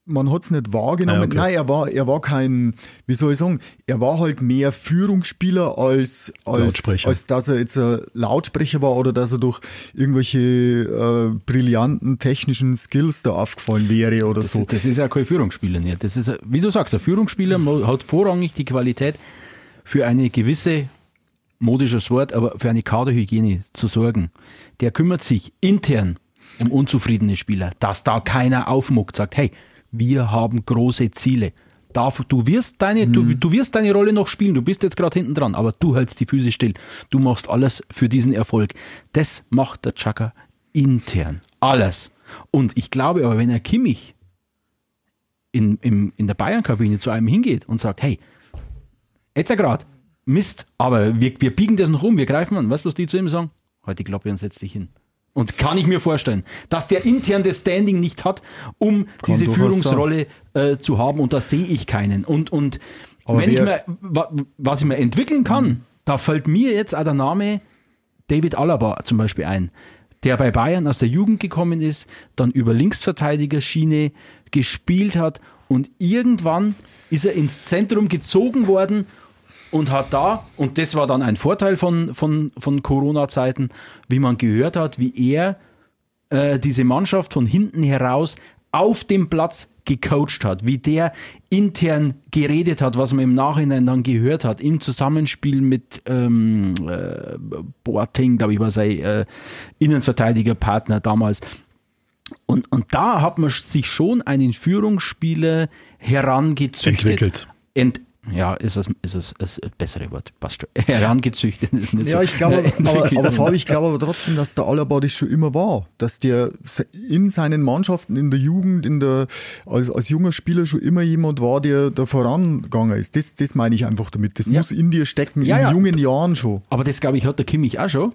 man hat es nicht wahrgenommen. Ah, okay. Nein, er war, er war kein, wie soll ich sagen, er war halt mehr Führungsspieler als, als, als dass er jetzt ein Lautsprecher war oder dass er durch irgendwelche äh, brillanten technischen Skills da aufgefallen wäre oder das, so. Das ist ja kein Führungsspieler nicht. Das ist, wie du sagst, ein Führungsspieler hat vorrangig die Qualität für eine gewisse modisches Wort, aber für eine Kaderhygiene zu sorgen. Der kümmert sich intern um unzufriedene Spieler, dass da keiner aufmuckt, sagt, hey, wir haben große Ziele. Darf, du, wirst deine, mhm. du, du wirst deine Rolle noch spielen, du bist jetzt gerade hinten dran, aber du hältst die Füße still. Du machst alles für diesen Erfolg. Das macht der Chaka intern. Alles. Und ich glaube aber, wenn er Kimmich in, in, in der Bayern-Kabine zu einem hingeht und sagt, hey, jetzt ja gerade, Mist, aber wir, wir biegen das noch um, wir greifen an. Weißt du, was die zu ihm sagen? Heute halt die und setz dich hin. Und kann ich mir vorstellen, dass der intern das Standing nicht hat, um kann diese Führungsrolle äh, zu haben. Und da sehe ich keinen. Und, und wenn ich mir, was ich mir entwickeln kann, mhm. da fällt mir jetzt auch der Name David Alaba zum Beispiel ein, der bei Bayern aus der Jugend gekommen ist, dann über Linksverteidigerschiene gespielt hat und irgendwann ist er ins Zentrum gezogen worden und hat da, und das war dann ein Vorteil von, von, von Corona-Zeiten, wie man gehört hat, wie er äh, diese Mannschaft von hinten heraus auf dem Platz gecoacht hat, wie der intern geredet hat, was man im Nachhinein dann gehört hat, im Zusammenspiel mit ähm, äh, Boateng, glaube ich, war sein äh, Innenverteidigerpartner damals. Und, und da hat man sich schon einen Führungsspieler herangezüchtet. Entwickelt. Ent, ja, ist es, ist es, ist das bessere Wort. Passt schon. Herangezüchtet ist nicht ja, so. ich glaube, aber, aber Fabi, ich glaube aber trotzdem, dass der Alaba das schon immer war. Dass der in seinen Mannschaften, in der Jugend, in der, als, als junger Spieler schon immer jemand war, der da vorangegangen ist. Das, das meine ich einfach damit. Das ja. muss in dir stecken, ja, in ja. jungen Jahren schon. Aber das, glaube ich, hat der Kimmich auch schon.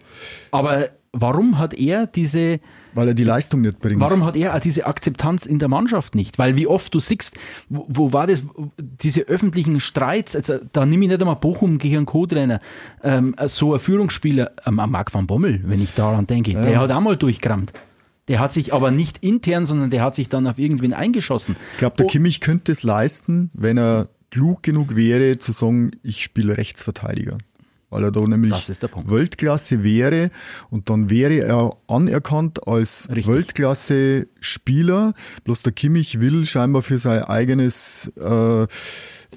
Aber warum hat er diese. Weil er die Leistung nicht bringt. Warum hat er diese Akzeptanz in der Mannschaft nicht? Weil wie oft du siehst, wo, wo war das, diese öffentlichen Streits, also, da nehme ich nicht einmal Bochum gegen einen Co-Trainer, ähm, so ein Führungsspieler, ähm, Marc van Bommel, wenn ich daran denke, ja. der hat auch mal durchgerammt. Der hat sich aber nicht intern, sondern der hat sich dann auf irgendwen eingeschossen. Ich glaube, der oh. Kimmich könnte es leisten, wenn er klug genug wäre, zu sagen, ich spiele Rechtsverteidiger weil er da nämlich Weltklasse wäre und dann wäre er anerkannt als Weltklasse-Spieler. Bloß der Kimmich will scheinbar für sein eigenes äh,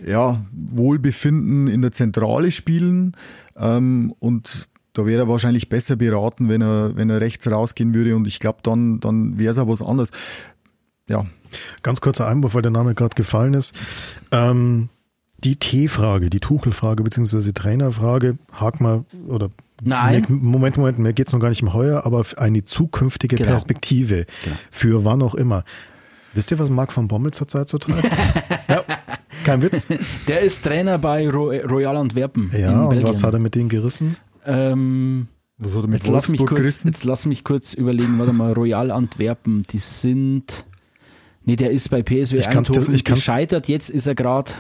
ja, Wohlbefinden in der Zentrale spielen ähm, und da wäre er wahrscheinlich besser beraten, wenn er, wenn er rechts rausgehen würde und ich glaube, dann, dann wäre es auch was anderes. Ja. Ganz kurzer Einwurf, weil der Name gerade gefallen ist. Ähm, Die T-Frage, die Tuchel-Frage beziehungsweise Trainerfrage, hak mal oder Nein. Moment, Moment, mir geht's noch gar nicht um heuer, aber eine zukünftige Genau. Perspektive Genau. für wann auch immer. Wisst ihr, was Marc van Bommel zurzeit so treibt? ja, kein Witz. Der ist Trainer bei Ro Royal Antwerpen. Ja, in und Belgien. was hat er mit denen gerissen? Ähm, Was hat er mit jetzt, lass mich Wolfsburg kurz, gerissen? jetzt lass mich kurz überlegen, warte mal, Royal Antwerpen, die sind. Nee, der ist bei PSW Ich kann's Eindhoven ich kann's- gescheitert, jetzt ist er gerade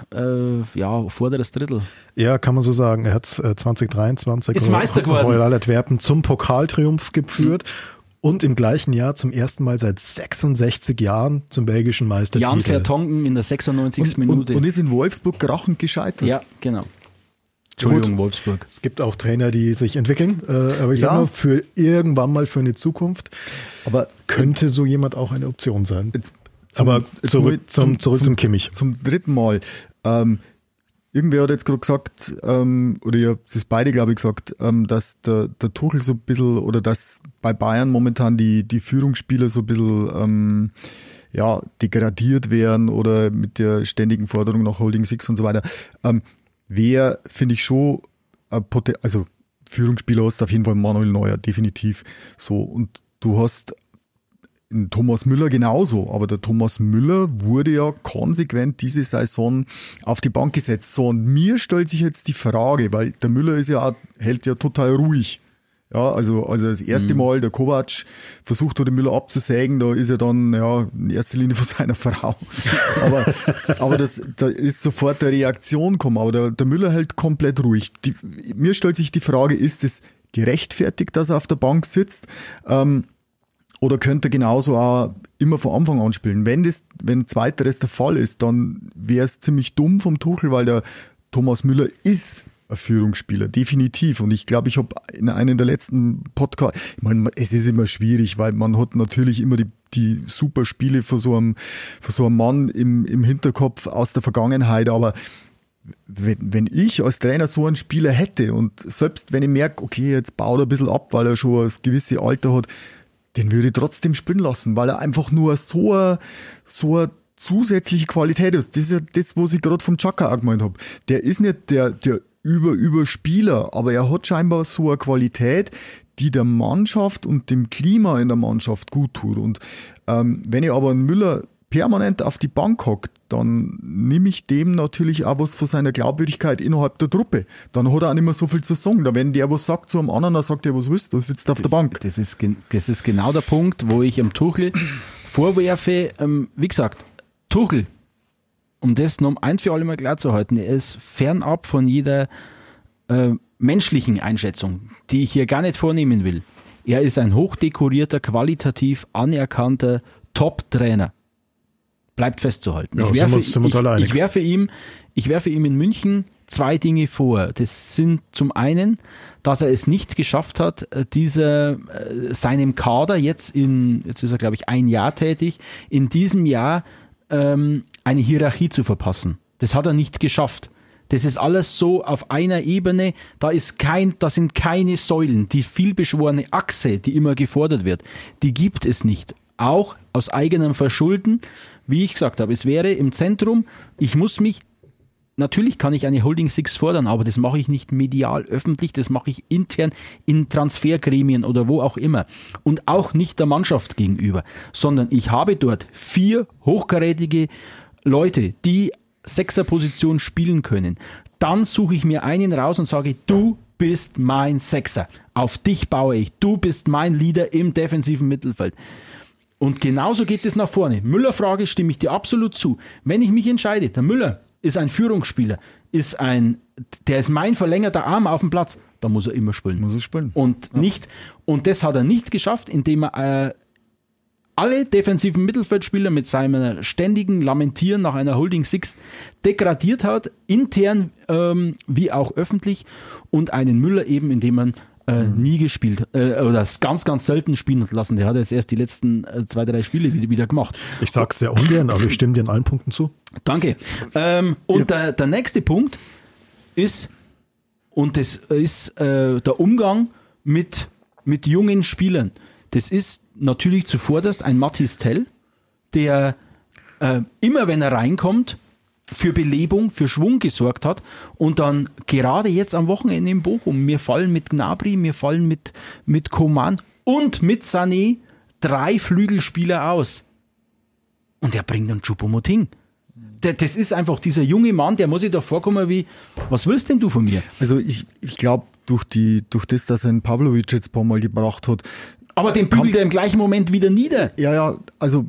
äh, ja, vorderes Drittel. Ja, kann man so sagen. Er hat äh, 2023 Ist Meister geworden. Royal Antwerpen zum Pokaltriumph geführt und im gleichen Jahr zum ersten Mal seit 66 Jahren zum belgischen Meistertitel. Jan Vertongen in der 96. Und, und, Minute. und ist in Wolfsburg krachend gescheitert. ja, genau. Entschuldigung, Wolfsburg. Es gibt auch Trainer, die sich entwickeln, äh, aber ich sag Ja. mal, für irgendwann mal für eine Zukunft Aber könnte so jemand auch eine Option sein. jetzt aber jetzt zurück, zum, zurück zum, Kimmich. Zum dritten Mal. Ähm, irgendwer hat jetzt gerade gesagt, ähm, oder ihr habt es beide, glaube ich, gesagt, ähm, dass der, der Tuchel so ein bisschen, oder dass bei Bayern momentan die, die Führungsspieler so ein bisschen ähm, ja, degradiert werden oder mit der ständigen Forderung nach Holding Six und so weiter. Ähm, wer, finde ich schon, Poten- also Führungsspieler hast auf jeden Fall Manuel Neuer, definitiv so. Und du hast Thomas Müller genauso, aber der Thomas Müller wurde ja konsequent diese Saison auf die Bank gesetzt. So, und mir stellt sich jetzt die Frage, weil der Müller ist ja auch, hält ja total ruhig. Ja, also, also das erste Mal der Kovac versucht hat, den Müller abzusägen, da ist er dann ja in erster Linie von seiner Frau. aber aber das, da ist sofort eine Reaktion gekommen. Aber der, der Müller hält komplett ruhig. Die, mir stellt sich die Frage, ist es gerechtfertigt, dass er auf der Bank sitzt? Ähm, oder könnte genauso auch immer von Anfang an spielen. Wenn das, wenn zweiteres der Fall ist, dann wäre es ziemlich dumm vom Tuchel, weil der Thomas Müller ist ein Führungsspieler, definitiv. Und ich glaube, ich habe in einem der letzten Podcasts, ich meine, es ist immer schwierig, weil man hat natürlich immer die, die super Spiele von so einem, von so einem Mann im, im Hinterkopf aus der Vergangenheit, aber wenn, wenn ich als Trainer so einen Spieler hätte und selbst wenn ich merke, okay, jetzt baut er ein bisschen ab, weil er schon das gewisse Alter hat, den würde ich trotzdem spielen lassen, weil er einfach nur so eine, so eine zusätzliche Qualität ist. Das ist ja das, was ich gerade vom Chaka gemeint habe. Der ist nicht der, der über über Spieler, aber er hat scheinbar so eine Qualität, die der Mannschaft und dem Klima in der Mannschaft gut tut. Und ähm, wenn ich aber einen Müller permanent auf die Bank hockt, dann nehme ich dem natürlich auch was von seiner Glaubwürdigkeit innerhalb der Truppe. Dann hat er auch nicht mehr so viel zu sagen. Da wenn der was sagt zu einem anderen, dann sagt er, was willst du, sitzt auf der Bank. Das ist, das ist genau der Punkt, wo ich am Tuchel vorwerfe, ähm, wie gesagt, Tuchel, um das noch eins für alle mal klar zu halten, er ist fernab von jeder äh, menschlichen Einschätzung, die ich hier gar nicht vornehmen will. Er ist ein hochdekorierter, qualitativ anerkannter Top-Trainer. Bleibt festzuhalten. Ja, ich, werfe, wir uns- ich, ich, werfe ihm, ich werfe ihm in München zwei Dinge vor. Das sind zum einen, dass er es nicht geschafft hat, äh, dieser, äh, seinem Kader jetzt in, jetzt ist er glaube ich ein Jahr tätig, in diesem Jahr ähm, eine Hierarchie zu verpassen. Das hat er nicht geschafft. Das ist alles so auf einer Ebene, da ist kein, da sind keine Säulen. Die vielbeschworene Achse, die immer gefordert wird, die gibt es nicht. Auch aus eigenem Verschulden, wie ich gesagt habe, es wäre im Zentrum, ich muss mich Natürlich kann ich eine Holding Six fordern, aber das mache ich nicht medial öffentlich, das mache ich intern in Transfergremien oder wo auch immer. Und auch nicht der Mannschaft gegenüber, sondern ich habe dort vier hochkarätige Leute, die Sechserposition spielen können. Dann suche ich mir einen raus und sage, du bist mein Sechser. Auf dich baue ich. Du bist mein Leader im defensiven Mittelfeld. Und genauso geht es nach vorne. Müller-Frage stimme ich dir absolut zu. Wenn ich mich entscheide, der Müller ist ein Führungsspieler, ist ein, der ist mein verlängerter Arm auf dem Platz, dann muss er immer spielen. Muss er spielen. Und nicht, und das hat er nicht geschafft, indem er äh, alle defensiven Mittelfeldspieler mit seinem ständigen Lamentieren nach einer Holding Six degradiert hat, intern ähm, wie auch öffentlich, und einen Müller eben, indem man äh, nie gespielt äh, oder es ganz, ganz selten spielen lassen. Der hat jetzt erst die letzten äh, zwei, drei Spiele wieder, wieder gemacht. Ich sag's sehr ungern, aber ich stimme dir in allen Punkten zu. Danke. Ähm, und der, der nächste Punkt ist, und das ist äh, der Umgang mit, mit jungen Spielern. Das ist natürlich zuvorderst ein Mathis Tell, der äh, immer, wenn er reinkommt, für Belebung, für Schwung gesorgt hat und dann gerade jetzt am Wochenende in Bochum, mir fallen mit Gnabry, mir fallen mit, mit Coman und mit Sané drei Flügelspieler aus. Und er bringt dann Choupo-Moting. Das ist einfach dieser junge Mann, der muss sich da vorkommen wie, was willst denn du von mir? Also ich, ich glaube, durch, durch das, dass er einen Pavlovic jetzt ein paar Mal gebracht hat, aber den bügelt er im gleichen Moment wieder nieder. Ja, ja, also,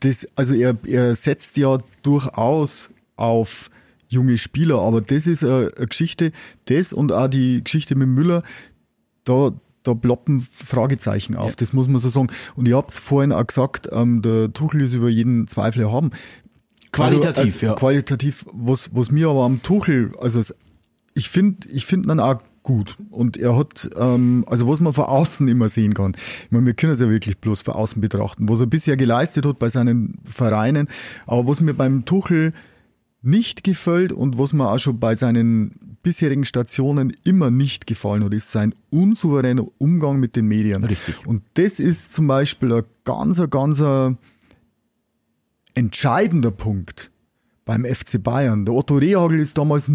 das, also er, er setzt ja durchaus auf junge Spieler, aber das ist eine, eine Geschichte, das und auch die Geschichte mit Müller, da, da ploppen Fragezeichen auf, ja. das muss man so sagen. Und ihr habt vorhin auch gesagt, ähm, der Tuchel ist über jeden Zweifel erhaben. Qualitativ, also, also, ja. Qualitativ, was, was mir aber am Tuchel, also ich finde ich finde dann auch gut. Und er hat, ähm, also was man von außen immer sehen kann, ich meine, wir können es ja wirklich bloß von außen betrachten, was er bisher geleistet hat bei seinen Vereinen, aber was mir beim Tuchel nicht gefällt und was mir auch schon bei seinen bisherigen Stationen immer nicht gefallen hat, ist sein unsouveräner Umgang mit den Medien. Richtig. Und das ist zum Beispiel ein ganz, ganz entscheidender Punkt beim FC Bayern. Der Otto Rehagel ist damals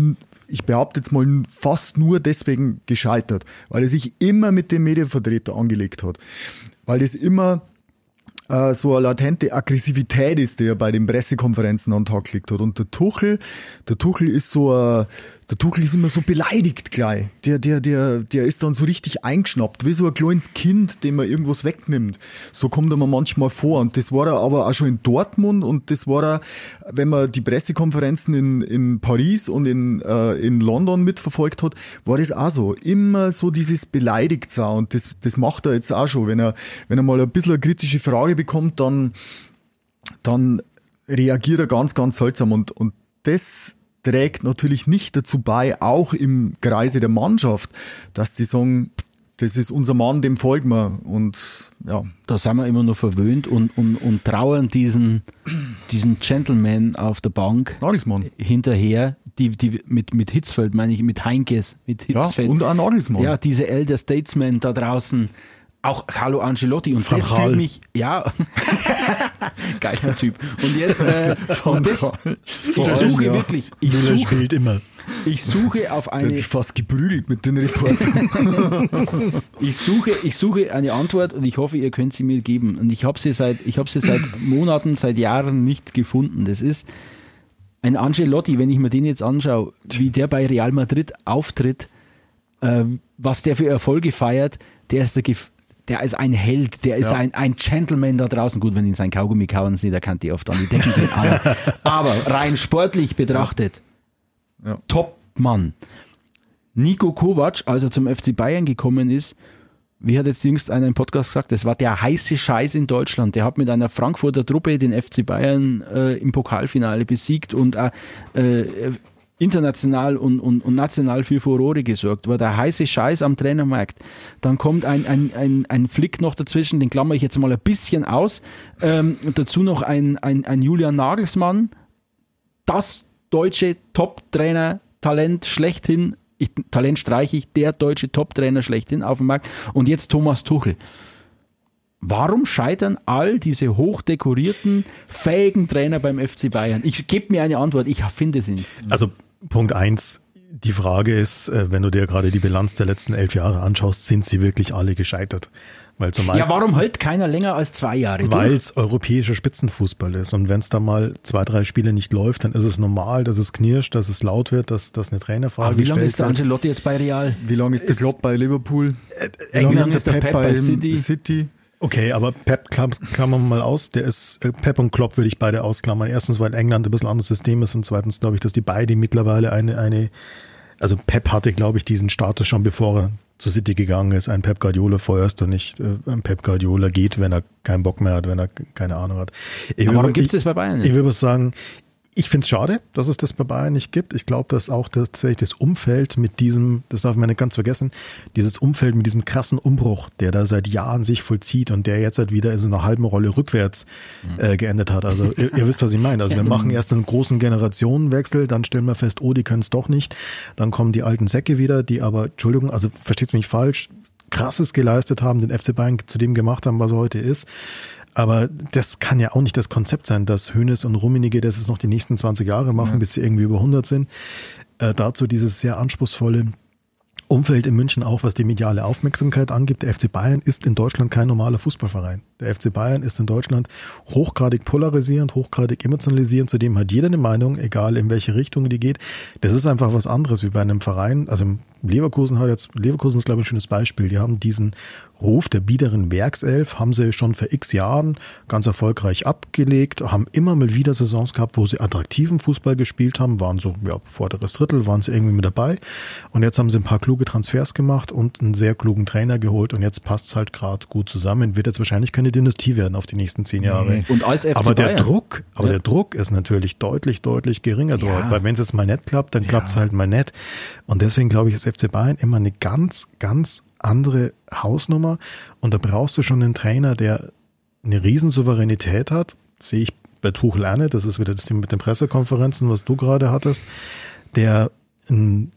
ich behaupte jetzt mal, fast nur deswegen gescheitert, weil er sich immer mit dem Medienvertreter angelegt hat. Weil das immer äh, so eine latente Aggressivität ist, die er bei den Pressekonferenzen an den Tag gelegt hat. Und der Tuchel, der Tuchel ist so ein, der Tuchel ist immer so beleidigt gleich. Der, der, der, der ist dann so richtig eingeschnappt, wie so ein kleines Kind, dem man irgendwas wegnimmt. So kommt er mir manchmal vor. Und das war er aber auch schon in Dortmund und das war er, wenn man die Pressekonferenzen in, in Paris und in, äh, in London mitverfolgt hat, war das auch so. Immer so dieses Beleidigtsein. Und das, das macht er jetzt auch schon. Wenn er, wenn er mal ein bisschen eine kritische Frage bekommt, dann, dann reagiert er ganz, ganz seltsam. Und, und das trägt natürlich nicht dazu bei, auch im Kreise der Mannschaft, dass die sagen, das ist unser Mann, dem folgen wir. Und ja. Da sind wir immer noch verwöhnt und, und, und trauern diesen, diesen Gentleman auf der Bank Nagelsmann. hinterher, die, die mit, mit Hitzfeld, meine ich, mit Heinkes, mit Hitzfeld. Ja, und auch Nagelsmann. Ja, diese Elder Statesman da draußen. Auch Carlo Ancelotti und Van das fühlt mich, ja, geiler Typ. Und jetzt, äh, und das, ich suche ja. wirklich, ich Müller suche, spielt immer. Ich suche auf eine. Der hat sich fast geprügelt mit den Reportern. ich suche, ich suche eine Antwort und ich hoffe, ihr könnt sie mir geben. Und ich habe sie seit, ich habe sie seit Monaten, seit Jahren nicht gefunden. Das ist ein Ancelotti, wenn ich mir den jetzt anschaue, wie der bei Real Madrid auftritt, äh, was der für Erfolge feiert, der ist der, der ist ein Held, der ist ja. ein, ein Gentleman da draußen. Gut, wenn ihn sein Kaugummi kauen sieht, da kann die oft an die Decke gehen. Aber, aber rein sportlich betrachtet, ja. Top-Mann. Nico Kovac, als er zum FC Bayern gekommen ist, wie hat jetzt jüngst einer im Podcast gesagt, das war der heiße Scheiß in Deutschland. Der hat mit einer Frankfurter Truppe den FC Bayern äh, im Pokalfinale besiegt und äh, äh, international und, und, und national für Furore gesorgt, war der heiße Scheiß am Trainermarkt. Dann kommt ein, ein, ein, ein Flick noch dazwischen, den klammer ich jetzt mal ein bisschen aus. Ähm, dazu noch ein, ein, ein Julian Nagelsmann, das deutsche Top-Trainer, Talent schlechthin, ich, Talent streiche ich, der deutsche Top-Trainer schlechthin auf dem Markt. Und jetzt Thomas Tuchel. Warum scheitern all diese hochdekorierten, fähigen Trainer beim FC Bayern? Ich gebe mir eine Antwort, ich finde sie nicht. Also Punkt eins, die Frage ist, äh, wenn du dir gerade die Bilanz der letzten elf Jahre anschaust, sind sie wirklich alle gescheitert? Weil zumeist, ja, warum hält keiner länger als zwei Jahre? Weil es europäischer Spitzenfußball ist. Und wenn es da mal zwei, drei Spiele nicht läuft, dann ist es normal, dass es knirscht, dass es laut wird, dass, dass eine Trainerfrage Wie lange ist der Angelotti jetzt bei Real? Wie lange ist der Klopp bei Liverpool? Wie lange ist der Pep, Pep bei City? City? Okay, aber Pep klammern wir mal aus. Der ist äh, Pep und Klopp würde ich beide ausklammern. Erstens, weil England ein bisschen anderes System ist und zweitens glaube ich, dass die beide mittlerweile eine eine also Pep hatte, glaube ich, diesen Status schon bevor er zu City gegangen ist. Ein Pep Guardiola feuerst und nicht äh, ein Pep Guardiola geht, wenn er keinen Bock mehr hat, wenn er keine Ahnung hat. Ich Aber warum gibt es bei Bayern nicht? Ich würde sagen, ich finde es schade, dass es das bei Bayern nicht gibt. Ich glaube, dass auch tatsächlich das Umfeld mit diesem, das darf man nicht ganz vergessen, dieses Umfeld mit diesem krassen Umbruch, der da seit Jahren sich vollzieht und der jetzt halt wieder in so einer halben Rolle rückwärts mhm. äh, geendet hat. Also ihr, ihr, wisst, was ich meine. Also wir machen erst einen großen Generationenwechsel, dann stellen wir fest, oh, die können es doch nicht. Dann kommen die alten Säcke wieder, die aber, Entschuldigung, also versteht's mich falsch, krasses geleistet haben, den FC Bayern zu dem gemacht haben, was er heute ist. Aber das kann ja auch nicht das Konzept sein, dass Hönes und Rummenigge das es noch die nächsten 20 Jahre machen, ja. bis sie irgendwie über 100 sind. Äh, dazu dieses sehr anspruchsvolle Umfeld in München auch, was die mediale Aufmerksamkeit angibt. Der FC Bayern ist in Deutschland kein normaler Fußballverein. Der FC Bayern ist in Deutschland hochgradig polarisierend, hochgradig emotionalisierend. Zudem hat jeder eine Meinung, egal in welche Richtung die geht. Das ist einfach was anderes wie bei einem Verein. Also Leverkusen hat jetzt, Leverkusen ist glaube ich ein schönes Beispiel. Die haben diesen Ruf der biederen Werkself haben sie schon vor x Jahren ganz erfolgreich abgelegt, haben immer mal wieder Saisons gehabt, wo sie attraktiven Fußball gespielt haben, waren so, ja, vorderes Drittel, waren sie irgendwie mit dabei. Und jetzt haben sie ein paar kluge Transfers gemacht und einen sehr klugen Trainer geholt und jetzt passt es halt gerade gut zusammen. Wird jetzt wahrscheinlich keine Dynastie werden auf die nächsten zehn Jahre. Und als FC aber der Bayern. Druck, aber ja. der Druck ist natürlich deutlich, deutlich geringer ja. dort, weil wenn es jetzt mal nett klappt, dann ja. klappt es halt mal nett. Und deswegen glaube ich, ist FC Bayern immer eine ganz, ganz andere Hausnummer. Und da brauchst du schon einen Trainer, der eine Riesensouveränität hat. Das sehe ich bei Tuchel Erne, das ist wieder das Thema mit den Pressekonferenzen, was du gerade hattest, der m,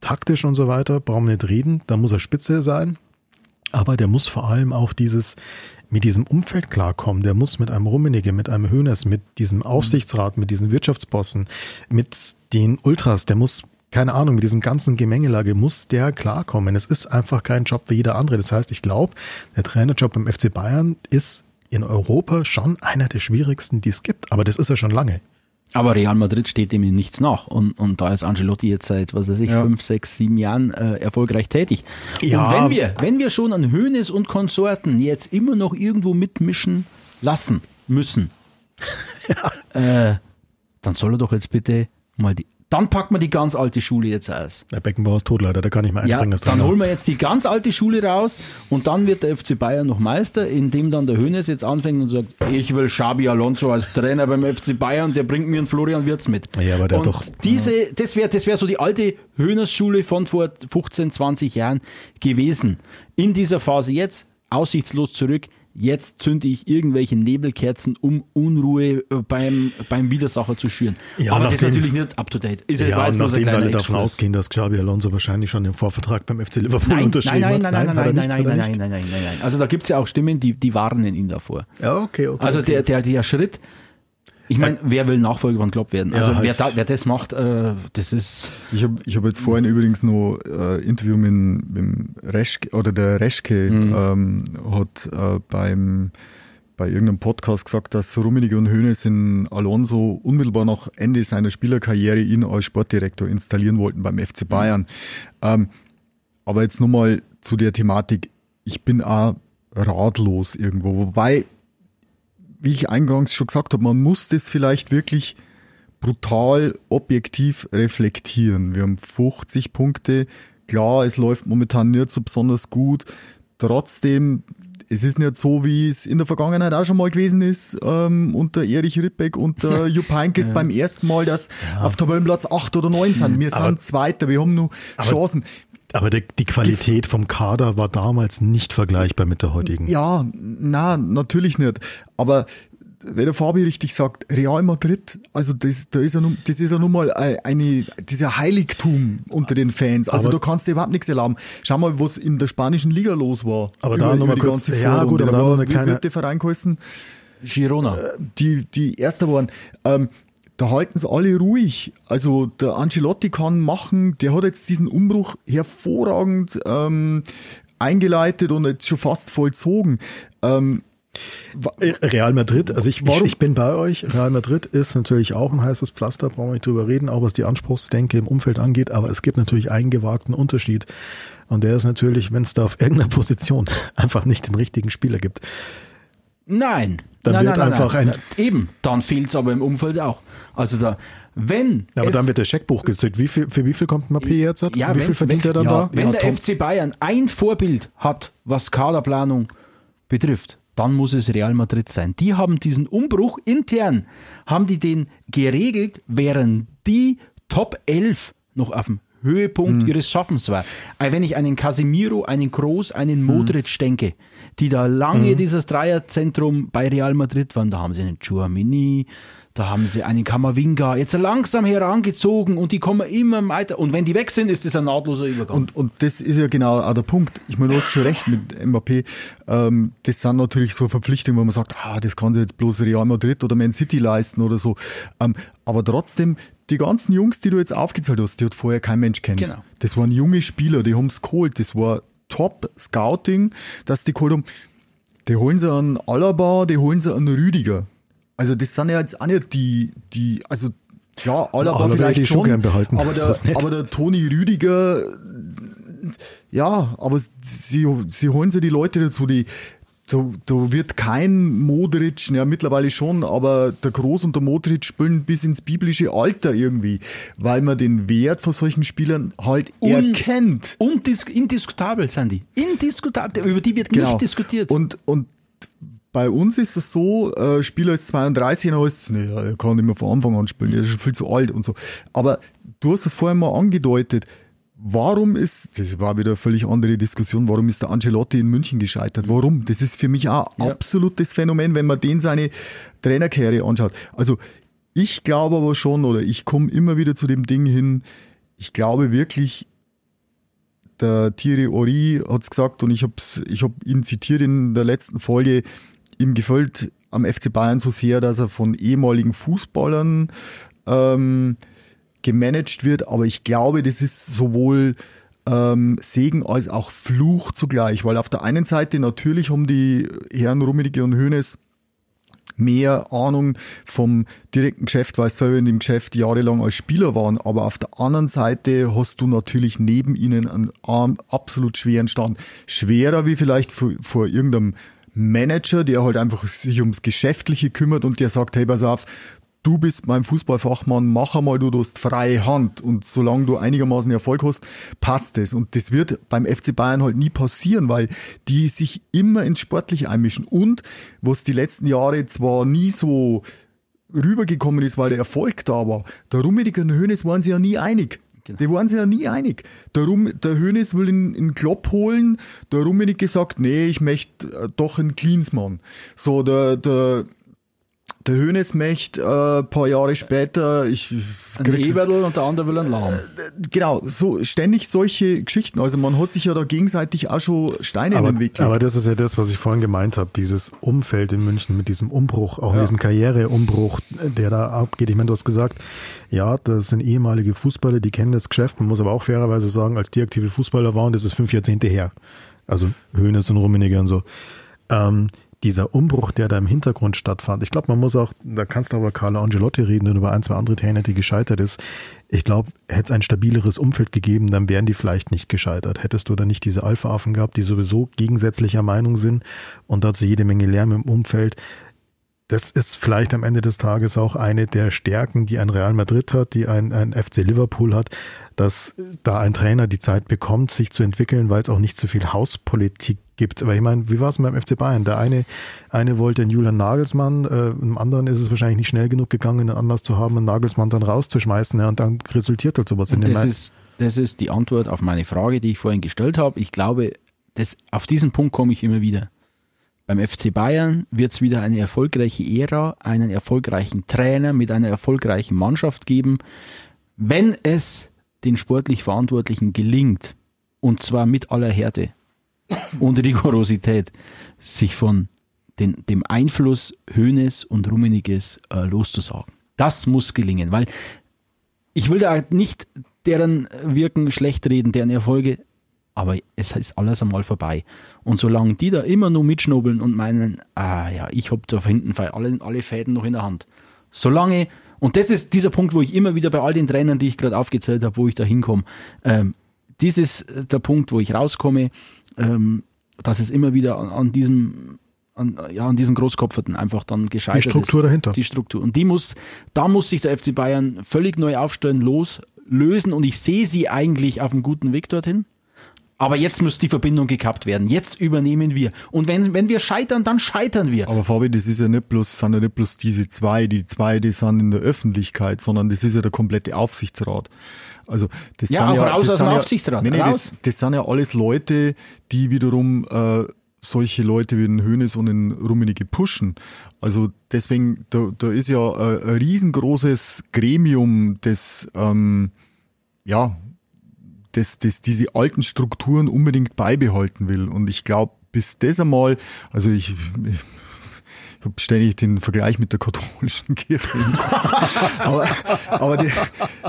taktisch und so weiter, brauchen wir nicht reden, da muss er Spitze sein, aber der muss vor allem auch dieses mit diesem Umfeld klarkommen. Der muss mit einem Rummenigge, mit einem Höhners, mit diesem Aufsichtsrat, mit diesen Wirtschaftsbossen, mit den Ultras, der muss keine Ahnung, mit diesem ganzen Gemengelage muss der klarkommen. Es ist einfach kein Job wie jeder andere. Das heißt, ich glaube, der Trainerjob beim FC Bayern ist in Europa schon einer der schwierigsten, die es gibt. Aber das ist ja schon lange. Aber Real Madrid steht dem in nichts nach. Und, und da ist Angelotti jetzt seit, was weiß ich, ja. fünf, sechs, sieben Jahren äh, erfolgreich tätig. Ja. Und wenn wir, wenn wir schon an Hönes und Konsorten jetzt immer noch irgendwo mitmischen lassen müssen, ja. äh, dann soll er doch jetzt bitte mal die dann packen wir die ganz alte Schule jetzt aus. Der Beckenbauer ist tot, leider, der kann nicht mehr einspringen. Ja, dann holen wir jetzt die ganz alte Schule raus und dann wird der FC Bayern noch Meister, indem dann der Hönes jetzt anfängt und sagt, ich will Xabi Alonso als Trainer beim FC Bayern, der bringt mir einen Florian Wirtz mit. Ja, aber der und doch. Diese, das wäre das wär so die alte Hönes-Schule von vor 15, 20 Jahren gewesen. In dieser Phase jetzt, aussichtslos zurück, jetzt zünde ich irgendwelche Nebelkerzen, um Unruhe äh, beim, beim Widersacher zu schüren. Ja, Aber nachdem, das ist natürlich nicht up to date. Ist ja, und nachdem alle davon ausgehen, dass Xabi Alonso wahrscheinlich schon den Vorvertrag beim FC Liverpool nein, unterschrieben nein, nein, nein, hat. Nein, nein, nein, nein, nein, nein, nein, nein, nein, nein. Also da gibt es ja auch Stimmen, die, die warnen ihn davor. Ja, okay, okay. Also okay. Der, der, der Schritt, ich meine, wer will Nachfolger von Klopp werden? Also ja, wer, da, wer, das macht, äh, das ist. Ich habe ich hab jetzt vorhin übrigens noch äh, Interview mit, mit Reschke oder der Reschke mhm. ähm, hat äh, beim bei irgendeinem Podcast gesagt, dass Rummenigge und Höhnes in Alonso unmittelbar nach Ende seiner Spielerkarriere ihn als Sportdirektor installieren wollten beim FC Bayern. Mhm. Ähm, aber jetzt nochmal zu der Thematik. Ich bin auch ratlos irgendwo. Wobei, wie ich eingangs schon gesagt habe, man muss das vielleicht wirklich brutal objektiv reflektieren. Wir haben 50 Punkte. Klar, es läuft momentan nicht so besonders gut. Trotzdem es ist nicht so, wie es in der Vergangenheit auch schon mal gewesen ist, ähm, unter Erich Ripbeck und Jupp Heynckes ja. beim ersten Mal, dass ja. auf Tabellenplatz 8 oder 9 sind. Wir aber, sind Zweiter, wir haben nur Chancen. Aber die, die Qualität vom Kader war damals nicht vergleichbar mit der heutigen. Ja, na, natürlich nicht. Aber wenn der Fabi richtig sagt, Real Madrid, also das, da ist ja nun, das ist ja nun mal eine, dieser Heiligtum unter den Fans. Also aber, du kannst dir überhaupt nichts erlauben. Schau mal, was in der spanischen Liga los war. Aber über, da nochmal kurz, ja gut, aber da noch eine kleine... Der Verein geheißen? Girona. Äh, die, die Erster waren. Ähm, da halten sie alle ruhig. Also der Ancelotti kann machen, der hat jetzt diesen Umbruch hervorragend ähm, eingeleitet und jetzt schon fast vollzogen. Ähm, äh, Real Madrid, also ich, ich, ich, bin bei euch. Real Madrid ist natürlich auch ein heißes Pflaster, brauchen wir nicht drüber reden, auch was die Anspruchsdenke im Umfeld angeht, aber es gibt natürlich einen gewagten Unterschied. Und der ist natürlich, wenn es da auf irgendeiner Position einfach nicht den richtigen Spieler gibt. Nein. Dann nein, wird nein, einfach nein. ein. Eben, dann fehlt es aber im Umfeld auch. Also da, wenn. Ja, aber dann wird der Scheckbuch gezückt. Wie viel, für wie viel kommt Mappé jetzt? Ja, wie wenn, viel verdient wenn, er dann ja, da? Wenn ja, der FC Bayern ein Vorbild hat, was Kaderplanung betrifft, dann muss es Real Madrid sein. Die haben diesen Umbruch intern, haben die den geregelt, während die Top 11 noch auf dem Höhepunkt mhm. ihres Schaffens war. Wenn ich einen Casemiro, einen Groß, einen mhm. Modric mhm. denke, die da lange mhm. dieses Dreierzentrum bei Real Madrid waren, da haben sie einen Chouamini, Da haben sie einen Kamavinga jetzt langsam herangezogen und die kommen immer weiter. Und wenn die weg sind, ist das ein nahtloser Übergang. Und, und das ist ja genau auch der Punkt. Ich meine, du hast schon recht mit Mbappé. Ähm, das sind natürlich so Verpflichtungen, wo man sagt, ah, das kann sich jetzt bloß Real Madrid oder Man City leisten oder so. Ähm, aber trotzdem, die ganzen Jungs, die du jetzt aufgezählt hast, die hat vorher kein Mensch kennt. Genau. Das waren junge Spieler, die haben es geholt. Das war Top-Scouting, dass die geholt haben. Die holen sie an Alaba, die holen sie an Rüdiger. Also das sind ja jetzt auch nicht die, die also ja, Alaba, Alaba vielleicht ich schon schon, gern behalten, aber, der, aber der Toni Rüdiger, ja, aber sie, sie holen sie die Leute dazu, die da, da wird kein Modric, ja mittlerweile schon, aber der Groß und der Modric spielen bis ins biblische Alter irgendwie, weil man den Wert von solchen Spielern halt Un- erkennt. Undis indiskutabel, Sandy. Indiskutabel. Über die wird Genau. nicht diskutiert. Und, und bei uns ist es so, äh, Spieler ist 32 und heißt nee, er kann nicht mehr von Anfang an spielen, er ist schon viel zu alt und so. Aber du hast es vorher mal angedeutet, warum ist, das war wieder eine völlig andere Diskussion, warum ist der Ancelotti in München gescheitert? Warum? Das ist für mich auch Ja. absolutes Phänomen, wenn man den seine Trainerkarriere anschaut. Also ich glaube aber schon, oder ich komme immer wieder zu dem Ding hin, ich glaube wirklich, der Thierry Ori hat es gesagt und ich habe ich hab ihn zitiert in der letzten Folge, ihm gefällt am FC Bayern so sehr, dass er von ehemaligen Fußballern ähm, gemanagt wird, aber ich glaube, das ist sowohl ähm, Segen als auch Fluch zugleich, weil auf der einen Seite natürlich haben die Herren Rummenigge und Hoeneß mehr Ahnung vom direkten Geschäft, weil sie selber in dem Geschäft jahrelang als Spieler waren. Aber auf der anderen Seite hast du natürlich neben ihnen einen absolut schweren Stand. Schwerer wie vielleicht vor, vor irgendeinem Manager, der halt einfach sich ums Geschäftliche kümmert und der sagt, hey, pass auf, du bist mein Fußballfachmann, mach einmal, du hast freie Hand und solange du einigermaßen Erfolg hast, passt es. Und das wird beim FC Bayern halt nie passieren, weil die sich immer ins Sportliche einmischen. Und was die letzten Jahre zwar nie so rübergekommen ist, weil der Erfolg da war, der Rummenigge und Hönes waren sie ja nie einig. Die waren sich ja nie einig. Der, Rum, der Hönes will in, in Klopp holen, der Rummenigge sagt, nee, ich möchte äh, doch einen Klinsmann. So, der, der, der Hönes möchte äh, ein paar Jahre später, ich ein Eberl und der andere will ein Lahm. genau, so ständig solche Geschichten. Also man hat sich ja da gegenseitig auch schon Steine Aber, in den Weg gelegt. aber das ist ja das, was ich vorhin gemeint habe, dieses Umfeld in München mit diesem Umbruch, auch mit diesem Karriereumbruch, der da abgeht. Ich meine, du hast gesagt, ja, das sind ehemalige Fußballer, die kennen das Geschäft. Man muss aber auch fairerweise sagen, als die aktive Fußballer waren, das ist fünf Jahrzehnte her. Also Hönes und Rummenigge und so. Ähm, dieser Umbruch, der da im Hintergrund stattfand, ich glaube, man muss auch, da kannst du aber Carlo Angelotti reden und über ein, zwei andere Trainer, die gescheitert ist. Ich glaube, hätte es ein stabileres Umfeld gegeben, dann wären die vielleicht nicht gescheitert. Hättest du da nicht diese Alpha-Affen gehabt, die sowieso gegensätzlicher Meinung sind und dazu jede Menge Lärm im Umfeld. Das ist vielleicht am Ende des Tages auch eine der Stärken, die ein Real Madrid hat, die ein, ein FC Liverpool hat, dass da ein Trainer die Zeit bekommt, sich zu entwickeln, weil es auch nicht so viel Hauspolitik gibt. Aber ich meine, wie war es beim FC Bayern? Der eine, eine wollte einen Julian Nagelsmann, äh, im anderen ist es wahrscheinlich nicht schnell genug gegangen, einen Anlass zu haben, einen Nagelsmann dann rauszuschmeißen, ja, und dann resultiert halt sowas in Und den das ist, das ist die Antwort auf meine Frage, die ich vorhin gestellt habe. Ich glaube, das, auf diesen Punkt komme ich immer wieder. Beim FC Bayern wird es wieder eine erfolgreiche Ära, einen erfolgreichen Trainer mit einer erfolgreichen Mannschaft geben, wenn es den sportlich Verantwortlichen gelingt, und zwar mit aller Härte und Rigorosität, sich von den, dem Einfluss Höhnes und Rummeniges äh, loszusagen. Das muss gelingen, weil ich will da nicht deren Wirken schlecht reden, deren Erfolge, aber es ist alles einmal vorbei. Und solange die da immer nur mitschnobeln und meinen, ah ja, ich hab da hinten alle, alle Fäden noch in der Hand. Solange, und das ist dieser Punkt, wo ich immer wieder bei all den Trainern, die ich gerade aufgezählt habe, wo ich da hinkomme, ähm, das ist der Punkt, wo ich rauskomme, ähm, dass es immer wieder an, an diesem an, ja, an diesen Großkopferten einfach dann gescheitert Die Struktur ist. dahinter. Die Struktur. Und die muss, da muss sich der FC Bayern völlig neu aufstellen, loslösen. Und ich sehe sie eigentlich auf einem guten Weg dorthin. Aber jetzt muss die Verbindung gekappt werden. Jetzt übernehmen wir. Und wenn, wenn wir scheitern, dann scheitern wir. Aber Fabi, das ist ja nicht bloß, sind ja nicht bloß diese zwei, die zwei, die sind in der Öffentlichkeit, sondern das ist ja der komplette Aufsichtsrat. Also das Ja, sind auch ja, raus das aus sind dem ja, Aufsichtsrat, Nee, nee, das, das sind ja alles Leute, die wiederum äh, solche Leute wie den Hönes und den Rummenigge pushen. Also deswegen, da, da ist ja ein, ein riesengroßes Gremium, das ähm, ja, das, das diese alten Strukturen unbedingt beibehalten will. Und ich glaube, bis das einmal, also ich, ich habe ständig den Vergleich mit der katholischen Kirche. aber aber die,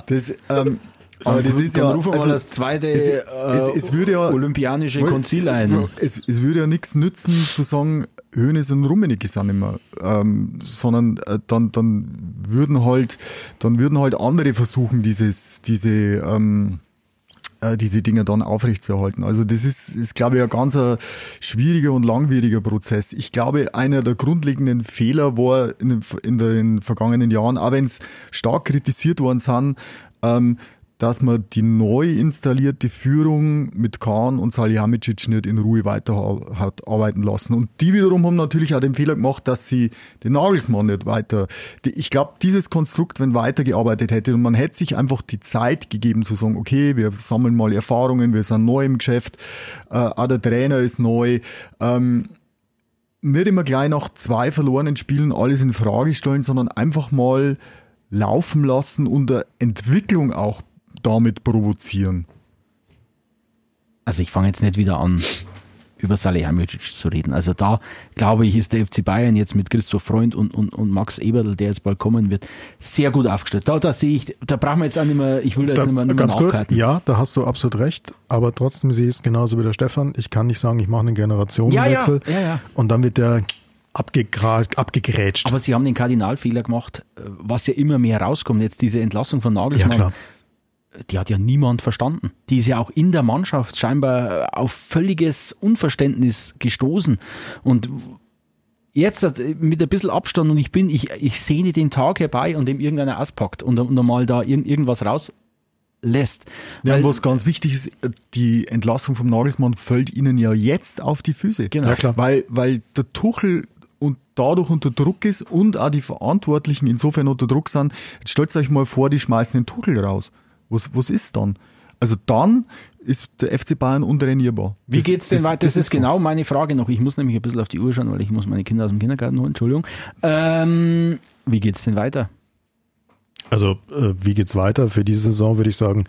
das, ähm, aber das ist ja. rufen also, das zweite es- äh, es- es würde ja- olympianische Konzil ein. es, es würde ja nichts nützen zu sagen, Hönes und Rummenigge sind immer, ähm, sondern äh, dann, dann würden halt, dann würden halt andere versuchen, dieses, diese, ähm, äh, diese Dinge dann aufrechtzuerhalten. Also das ist, ist glaube ich, ein ganz ein schwieriger und langwieriger Prozess. Ich glaube, einer der grundlegenden Fehler war in den, in den vergangenen Jahren, auch wenn es stark kritisiert worden sind, ähm, dass man die neu installierte Führung mit Kahn und Salihamidzic nicht in Ruhe weiter ha- hat arbeiten lassen. Und die wiederum haben natürlich auch den Fehler gemacht, dass sie den Nagelsmann nicht weiter. Ich glaube, dieses Konstrukt, wenn weitergearbeitet hätte und man hätte sich einfach die Zeit gegeben zu sagen, okay, wir sammeln mal Erfahrungen, wir sind neu im Geschäft, äh, auch der Trainer ist neu. Ähm, nicht immer gleich nach zwei verlorenen Spielen alles in Frage stellen, sondern einfach mal laufen lassen und eine Entwicklung auch damit provozieren. Also ich fange jetzt nicht wieder an, über Salihamidzic zu reden. Also da, glaube ich, ist der FC Bayern jetzt mit Christoph Freund und, und, und Max Eberl, der jetzt bald kommen wird, sehr gut aufgestellt. Da, da sehe ich, da brauchen wir jetzt auch nicht mehr, ich will da jetzt Da, nicht mehr, nicht mehr ganz kurz, ja, da hast du absolut recht, aber trotzdem sehe ich es genauso wie der Stefan. Ich kann nicht sagen, ich mache einen Generationenwechsel Ja, ja, ja, ja. und dann wird der abgegrätscht. Aber sie haben den Kardinalfehler gemacht, äh, was ja immer mehr rauskommt. Jetzt diese Entlassung von ja, Nagelsmann, klar. Die hat ja niemand verstanden. Die ist ja auch in der Mannschaft scheinbar auf völliges Unverständnis gestoßen. Und jetzt mit ein bisschen Abstand und ich bin, ich, ich sehne den Tag herbei, an dem irgendeiner auspackt und, und mal da irgend, irgendwas rauslässt. Ja, was ganz wichtig ist, die Entlassung vom Nagelsmann fällt ihnen ja jetzt auf die Füße. Genau. Ja, klar. Weil, weil der Tuchel und dadurch unter Druck ist und auch die Verantwortlichen insofern unter Druck sind. Jetzt stellt euch mal vor, die schmeißen den Tuchel raus. Was, was ist dann? Also dann ist der FC Bayern untrainierbar. Wie Das- geht's denn das- weiter? Das, ist so. genau meine Frage noch. Ich muss nämlich ein bisschen auf die Uhr schauen, weil ich muss meine Kinder aus dem Kindergarten holen. Entschuldigung. Ähm, wie geht's denn weiter? Also, äh, wie geht's weiter? Für diese Saison würde ich sagen,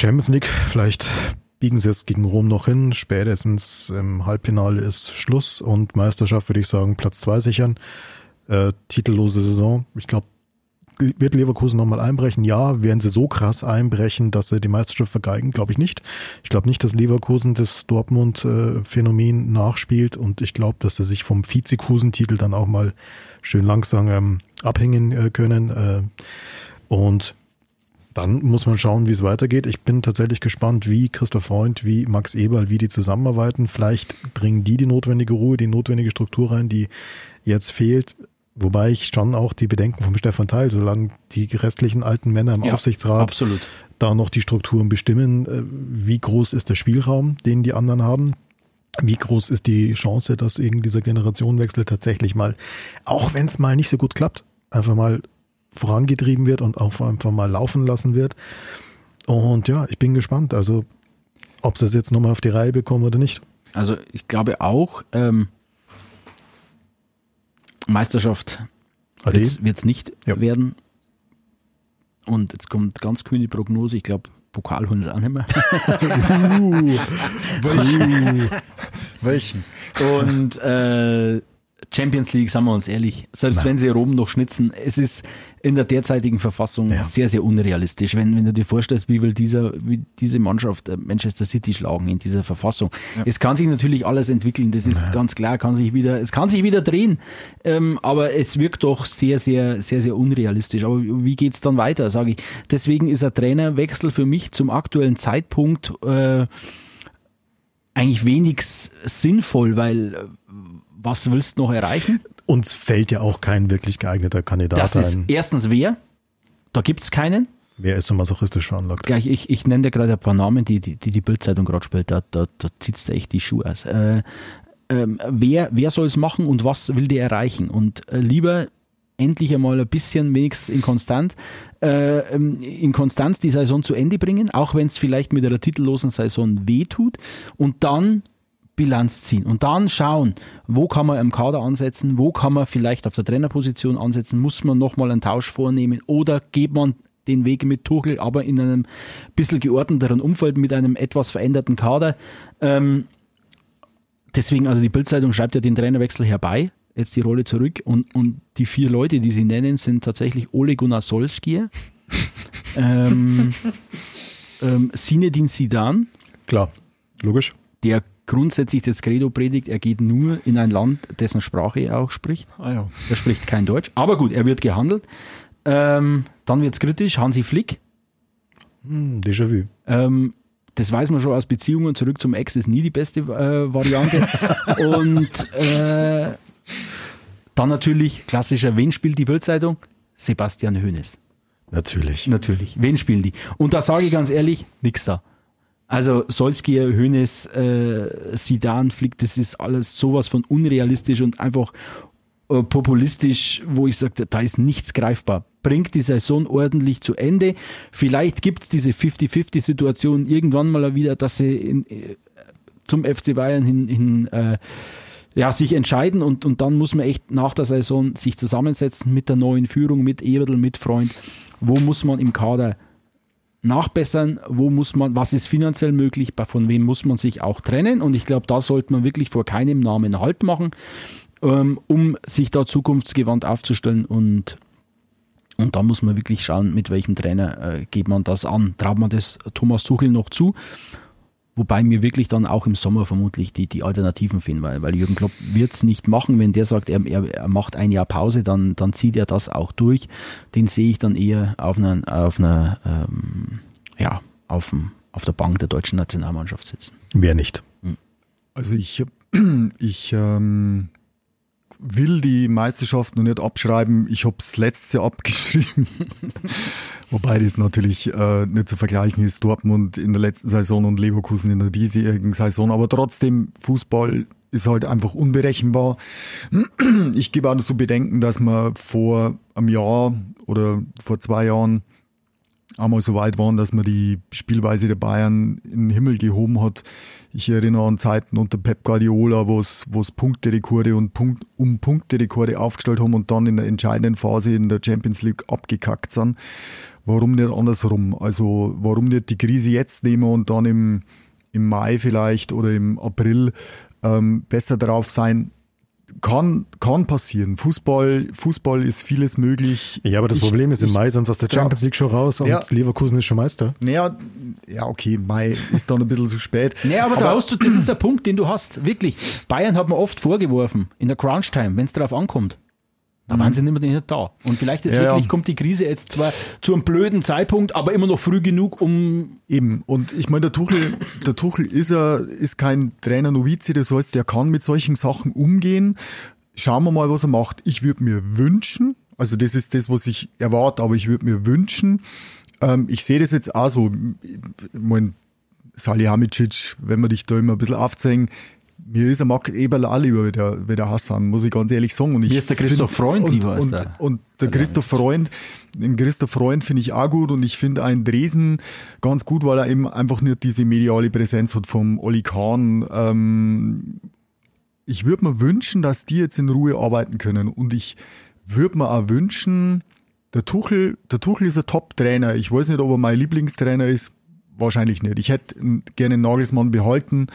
Champions League, vielleicht biegen sie es gegen Rom noch hin. Spätestens im Halbfinale ist Schluss und Meisterschaft würde ich sagen, Platz zwei sichern. Äh, titellose Saison. Ich glaube, wird Leverkusen nochmal einbrechen? Ja. Werden sie so krass einbrechen, dass sie die Meisterschaft vergeigen? Glaube ich nicht. Ich glaube nicht, dass Leverkusen das Dortmund-Phänomen nachspielt und ich glaube, dass sie sich vom Vizekusen-Titel dann auch mal schön langsam ähm, abhängen äh, können. Äh, und dann muss man schauen, wie es weitergeht. Ich bin tatsächlich gespannt, wie Christoph Freund, wie Max Eberl, wie die zusammenarbeiten. Vielleicht bringen die die notwendige Ruhe, die notwendige Struktur rein, die jetzt fehlt. Wobei ich schon auch die Bedenken vom Stefan teile, solange die restlichen alten Männer im Ja, Aufsichtsrat Absolut. da noch die Strukturen bestimmen, äh, wie groß ist der Spielraum, den die anderen haben. Wie groß ist die Chance, dass eben dieser Generationenwechsel tatsächlich mal, auch wenn es mal nicht so gut klappt, einfach mal vorangetrieben wird und auch einfach mal laufen lassen wird. Und ja, ich bin gespannt, also ob sie es jetzt nochmal auf die Reihe bekommen oder nicht. Also ich glaube auch, ähm, Meisterschaft wird es nicht Ja. werden. Und jetzt kommt ganz kühne Prognose. Ich glaube, Pokal holen sie auch nicht mehr. Welchen? Welchen? Und äh, Champions League, sagen wir uns ehrlich, selbst Nein. wenn sie Rom noch schnitzen, es ist in der derzeitigen Verfassung Ja. sehr, sehr unrealistisch. Wenn, wenn du dir vorstellst, wie will dieser, wie diese Mannschaft äh, Manchester City schlagen in dieser Verfassung. Es kann sich natürlich alles entwickeln, das ist ganz klar, kann sich wieder, es kann sich wieder drehen, ähm, aber es wirkt doch sehr, sehr, sehr, sehr unrealistisch. Aber wie geht's dann weiter, sage ich. Deswegen ist ein Trainerwechsel für mich zum aktuellen Zeitpunkt äh, eigentlich wenig sinnvoll, weil was willst du noch erreichen? Uns fällt ja auch kein wirklich geeigneter Kandidat Das ist ein. erstens wer? Da gibt es keinen. Wer ist so masochistisch veranlagt? Gleich, ich, ich nenne dir gerade ein paar Namen, die die, die, die Bildzeitung gerade spielt. Da, da, da zieht dir echt die Schuhe aus. Äh, ähm, wer wer soll es machen und was will der erreichen? Und äh, lieber endlich einmal ein bisschen wenigstens in Konstant, äh, ähm, in Konstanz die Saison zu Ende bringen, auch wenn es vielleicht mit einer titellosen Saison wehtut. Und dann Bilanz ziehen und dann schauen, wo kann man im Kader ansetzen, wo kann man vielleicht auf der Trainerposition ansetzen, muss man nochmal einen Tausch vornehmen oder geht man den Weg mit Tuchel, aber in einem bisschen geordneteren Umfeld mit einem etwas veränderten Kader. Ähm, deswegen, also die Bildzeitung schreibt ja den Trainerwechsel herbei, jetzt die Rolle zurück und, und die vier Leute, die sie nennen, sind tatsächlich Ole Gunnar Solskjaer, ähm, ähm, Sinedin Sidan. Klar, logisch. Der grundsätzlich das Credo predigt, er geht nur in ein Land, dessen Sprache er auch spricht. Ah ja. Er spricht kein Deutsch, aber gut, er wird gehandelt. Ähm, dann wird es kritisch, Hansi Flick. Hm, Déjà-vu. Ähm, das weiß man schon aus Beziehungen zurück zum Ex ist nie die beste äh, Variante. Und äh, dann natürlich klassischer, wen spielt die Bildzeitung? Sebastian Hoeneß. Natürlich. Natürlich. Wen spielen die? Und da sage ich ganz ehrlich, nix da. Also Solskjaer, Hoeneß, äh, Sidan, Flick, das ist alles sowas von unrealistisch und einfach äh, populistisch, wo ich sage, da ist nichts greifbar. Bringt die Saison ordentlich zu Ende. Vielleicht gibt es diese 50-50-Situation irgendwann mal wieder, dass sie in, äh, zum FC Bayern hin, hin äh, ja, sich entscheiden und, und dann muss man echt nach der Saison sich zusammensetzen mit der neuen Führung, mit Eberl, mit Freund. Wo muss man im Kader nachbessern, wo muss man, was ist finanziell möglich, von wem muss man sich auch trennen und ich glaube, da sollte man wirklich vor keinem Namen Halt machen, ähm, um sich da zukunftsgewandt aufzustellen und und da muss man wirklich schauen, mit welchem Trainer äh, geht man das an. Traut man das Thomas Tuchel noch zu? Wobei mir wirklich dann auch im Sommer vermutlich die, die Alternativen finden, weil, weil Jürgen Klopp wird es nicht machen. Wenn der sagt, er, er, macht ein Jahr Pause, dann, dann zieht er das auch durch. Den sehe ich dann eher auf einer, auf einer ähm, ja, auf, auf der Bank der deutschen Nationalmannschaft sitzen. Wer nicht? Also ich, ich ähm, will die Meisterschaft noch nicht abschreiben. Ich habe es letztes Jahr abgeschrieben. Wobei das natürlich äh, nicht zu vergleichen ist. Dortmund in der letzten Saison und Leverkusen in der diesjährigen Saison. Aber trotzdem, Fußball ist halt einfach unberechenbar. Ich gebe auch noch zu bedenken, dass man vor einem Jahr oder vor zwei Jahren einmal so weit waren, dass man die Spielweise der Bayern in den Himmel gehoben hat. Ich erinnere an Zeiten unter Pep Guardiola, wo es, Punkterekorde und Punkt, um Punkterekorde aufgestellt haben und dann in der entscheidenden Phase in der Champions League abgekackt sind. Warum nicht andersrum? Also warum nicht die Krise jetzt nehmen und dann im, im Mai vielleicht oder im April ähm, besser drauf sein, kann, kann passieren. Fußball, Fußball ist vieles möglich. Ja, aber das Ich- Problem ist, im ich- Mai sind sie aus der Champions League schon raus und Ja. Leverkusen ist schon Meister. Naja, ja, okay, Mai ist dann ein bisschen zu spät. Nee, aber, da hast du, das ist der Punkt, den du hast. Wirklich. Bayern hat man oft vorgeworfen, in der Crunch-Time, wenn es darauf ankommt. Da waren sie nicht mehr nicht da. Und vielleicht ist Ja, wirklich, ja. kommt die Krise jetzt zwar zu einem blöden Zeitpunkt, aber immer noch früh genug, um Eben, und ich meine, der Tuchel, der Tuchel ist, er, ist kein Trainer Novize, das heißt, der kann mit solchen Sachen umgehen. Schauen wir mal, was er macht. Ich würde mir wünschen, also das ist das, was ich erwarte, aber ich würde mir wünschen, ähm, ich sehe das jetzt auch so, ich mein, Salihamidzic, wenn wir dich da immer ein bisschen aufzeigen, mir ist er Marc Eberl auch lieber wie der, wie der Hassan, muss ich ganz ehrlich sagen. Und ich Mir ist der Christoph find- Freund und, lieber und, der Und der Christoph Freund, den Christoph Freund finde ich auch gut und ich finde einen Dresen ganz gut, weil er eben einfach nicht diese mediale Präsenz hat vom Oli Kahn. Ähm, ich würde mir wünschen, dass die jetzt in Ruhe arbeiten können und ich würde mir auch wünschen, der Tuchel, der Tuchel ist ein Top-Trainer. Ich weiß nicht, ob er mein Lieblingstrainer ist. Wahrscheinlich nicht. Ich hätte gerne einen Nagelsmann behalten.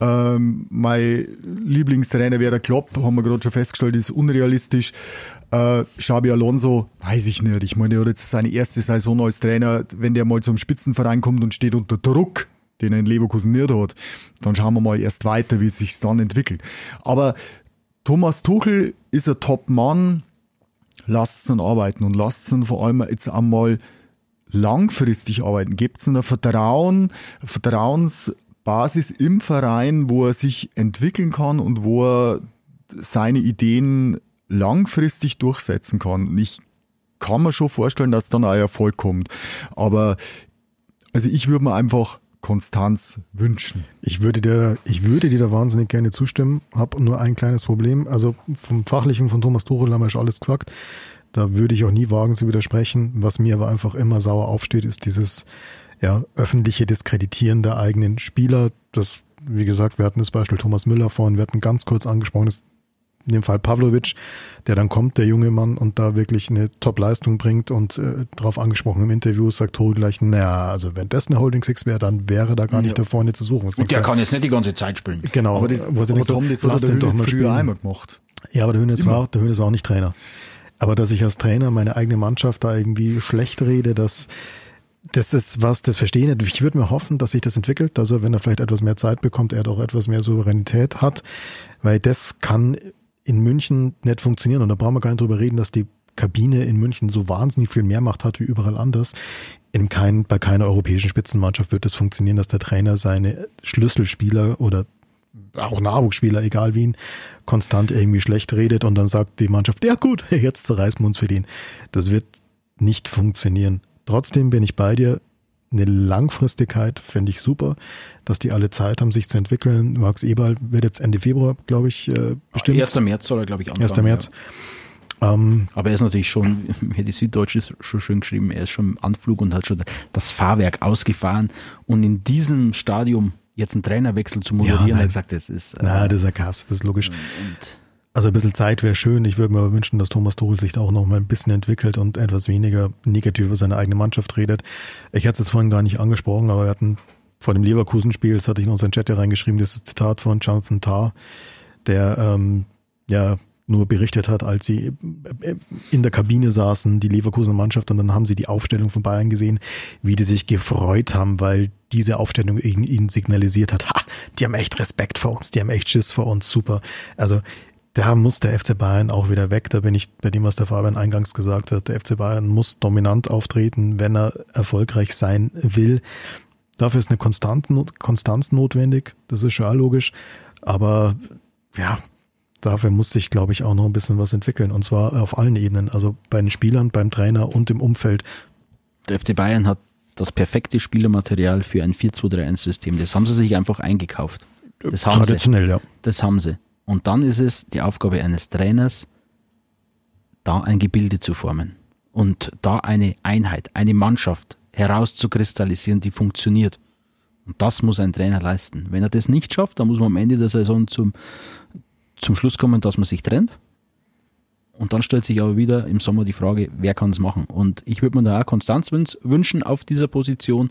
Ähm, mein Lieblingstrainer wäre der Klopp, haben wir gerade schon festgestellt, ist unrealistisch. Äh, Xabi Alonso, weiß ich nicht. Ich meine, er hat jetzt seine erste Saison als Trainer. Wenn der mal zum Spitzenverein kommt und steht unter Druck, den er in Leverkusen nicht hat, dann schauen wir mal erst weiter, wie es sich dann entwickelt. Aber Thomas Tuchel ist ein Top-Mann. Lasst ihn arbeiten und lasst ihn vor allem jetzt einmal langfristig arbeiten. Gebt ihm ein Vertrauen, eine Vertrauensbasis im Verein, wo er sich entwickeln kann und wo er seine Ideen langfristig durchsetzen kann. Und ich kann mir schon vorstellen, dass dann auch Erfolg kommt. Aber also ich würde mir einfach Konstanz wünschen. Ich würde dir, ich würde dir da wahnsinnig gerne zustimmen, habe nur ein kleines Problem. Also vom Fachlichen von Thomas Tuchel haben wir schon alles gesagt. Da würde ich auch nie wagen zu widersprechen. Was mir aber einfach immer sauer aufsteht, ist dieses ja, öffentliche Diskreditieren der eigenen Spieler. Das wie gesagt, wir hatten das Beispiel Thomas Müller vorhin, wir hatten ganz kurz angesprochen, das in dem Fall Pavlovic, der dann kommt, der junge Mann, und da wirklich eine Top-Leistung bringt und äh, darauf angesprochen im Interview sagt Tobi gleich, naja, also wenn das eine Holding Six wäre, dann wäre da gar nicht ja. da vorne zu suchen. Und der kann jetzt nicht die ganze Zeit spielen. Genau. Aber das, wo sie aber Tom, das hat der Hönes früher spielen. einmal gemacht. Ja, aber der Hönes war, der Hönes war auch nicht Trainer. Aber dass ich als Trainer meine eigene Mannschaft da irgendwie schlecht rede, dass das ist was, das verstehe ich nicht. Ich würde mir hoffen, dass sich das entwickelt, dass er, wenn er vielleicht etwas mehr Zeit bekommt, er doch etwas mehr Souveränität hat, weil das kann in München nicht funktionieren. Und da brauchen wir gar nicht drüber reden, dass die Kabine in München so wahnsinnig viel mehr Macht hat wie überall anders. In kein, bei keiner europäischen Spitzenmannschaft wird es das funktionieren, dass der Trainer seine Schlüsselspieler oder auch Nachwuchsspieler, egal wen, konstant irgendwie schlecht redet und dann sagt die Mannschaft, ja gut, jetzt zerreißen wir uns für den. Das wird nicht funktionieren. Trotzdem bin ich bei dir. Eine Langfristigkeit fände ich super, dass die alle Zeit haben, sich zu entwickeln. Max Eberl wird jetzt Ende Februar, glaube ich, äh, bestimmt. 1. März soll er, glaube ich, anfangen. 1. März. Ja. Ähm, Aber er ist natürlich schon, wie die Süddeutsche schon schön geschrieben, er ist schon im Anflug und hat schon das Fahrwerk ausgefahren. Und in diesem Stadium jetzt einen Trainerwechsel zu moderieren, ja, er gesagt, das ist. Äh, nein, das ist ein Kass, das ist logisch. Und also ein bisschen Zeit wäre schön. Ich würde mir aber wünschen, dass Thomas Tuchel sich da auch noch mal ein bisschen entwickelt und etwas weniger negativ über seine eigene Mannschaft redet. Ich hatte es vorhin gar nicht angesprochen, aber wir hatten vor dem Leverkusen-Spiel, das hatte ich in unseren Chat hier reingeschrieben, dieses Zitat von Jonathan Tarr, der ähm, ja nur berichtet hat, als sie in der Kabine saßen, die Leverkusener Mannschaft, und dann haben sie die Aufstellung von Bayern gesehen, wie die sich gefreut haben, weil diese Aufstellung ihnen signalisiert hat, ha, die haben echt Respekt vor uns, die haben echt Schiss vor uns, super. Also da muss der FC Bayern auch wieder weg. Da bin ich bei dem, was der Fabian eingangs gesagt hat. Der FC Bayern muss dominant auftreten, wenn er erfolgreich sein will. Dafür ist eine Konstanz notwendig. Das ist schon logisch. Aber ja, dafür muss sich, glaube ich, auch noch ein bisschen was entwickeln. Und zwar auf allen Ebenen. Also bei den Spielern, beim Trainer und im Umfeld. Der FC Bayern hat das perfekte Spielermaterial für ein 4-2-3-1-System. Das haben sie sich einfach eingekauft. Das haben Traditionell, sie. ja. Das haben sie. Und dann ist es die Aufgabe eines Trainers, da ein Gebilde zu formen und da eine Einheit, eine Mannschaft herauszukristallisieren, die funktioniert. Und das muss ein Trainer leisten. Wenn er das nicht schafft, dann muss man am Ende der Saison zum, zum Schluss kommen, dass man sich trennt. Und dann stellt sich aber wieder im Sommer die Frage, wer kann es machen? Und ich würde mir da auch Konstanz wünschen auf dieser Position,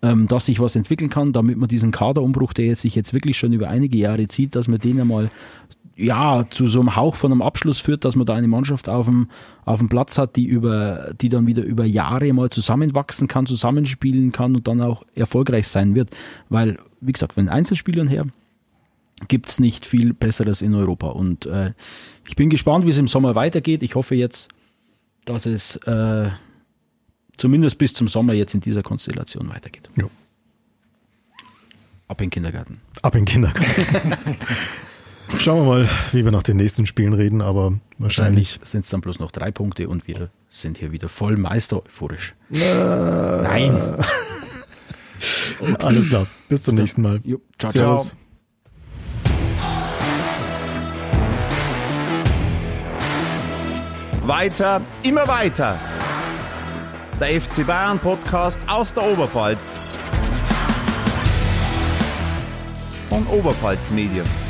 ähm, dass sich was entwickeln kann, damit man diesen Kaderumbruch, der jetzt sich jetzt wirklich schon über einige Jahre zieht, dass man den einmal ja, zu so einem Hauch von einem Abschluss führt, dass man da eine Mannschaft auf dem, auf dem Platz hat, die über, die dann wieder über Jahre mal zusammenwachsen kann, zusammenspielen kann und dann auch erfolgreich sein wird. Weil, wie gesagt, wenn Einzelspielern her, gibt es nicht viel Besseres in Europa. Und äh, ich bin gespannt, wie es im Sommer weitergeht. Ich hoffe jetzt, dass es äh, zumindest bis zum Sommer jetzt in dieser Konstellation weitergeht. Jo. Ab in den Kindergarten. Ab in den Kindergarten. Schauen wir mal, wie wir nach den nächsten Spielen reden, aber wahrscheinlich, wahrscheinlich sind es dann bloß noch drei Punkte und wir sind hier wieder voll Meister euphorisch. Äh, Nein. Alles klar. Bis zum nächsten Mal. Jo. Ciao, ciao. Weiter, immer weiter der FC Bayern Podcast aus der Oberpfalz. Von Oberpfalz Medien.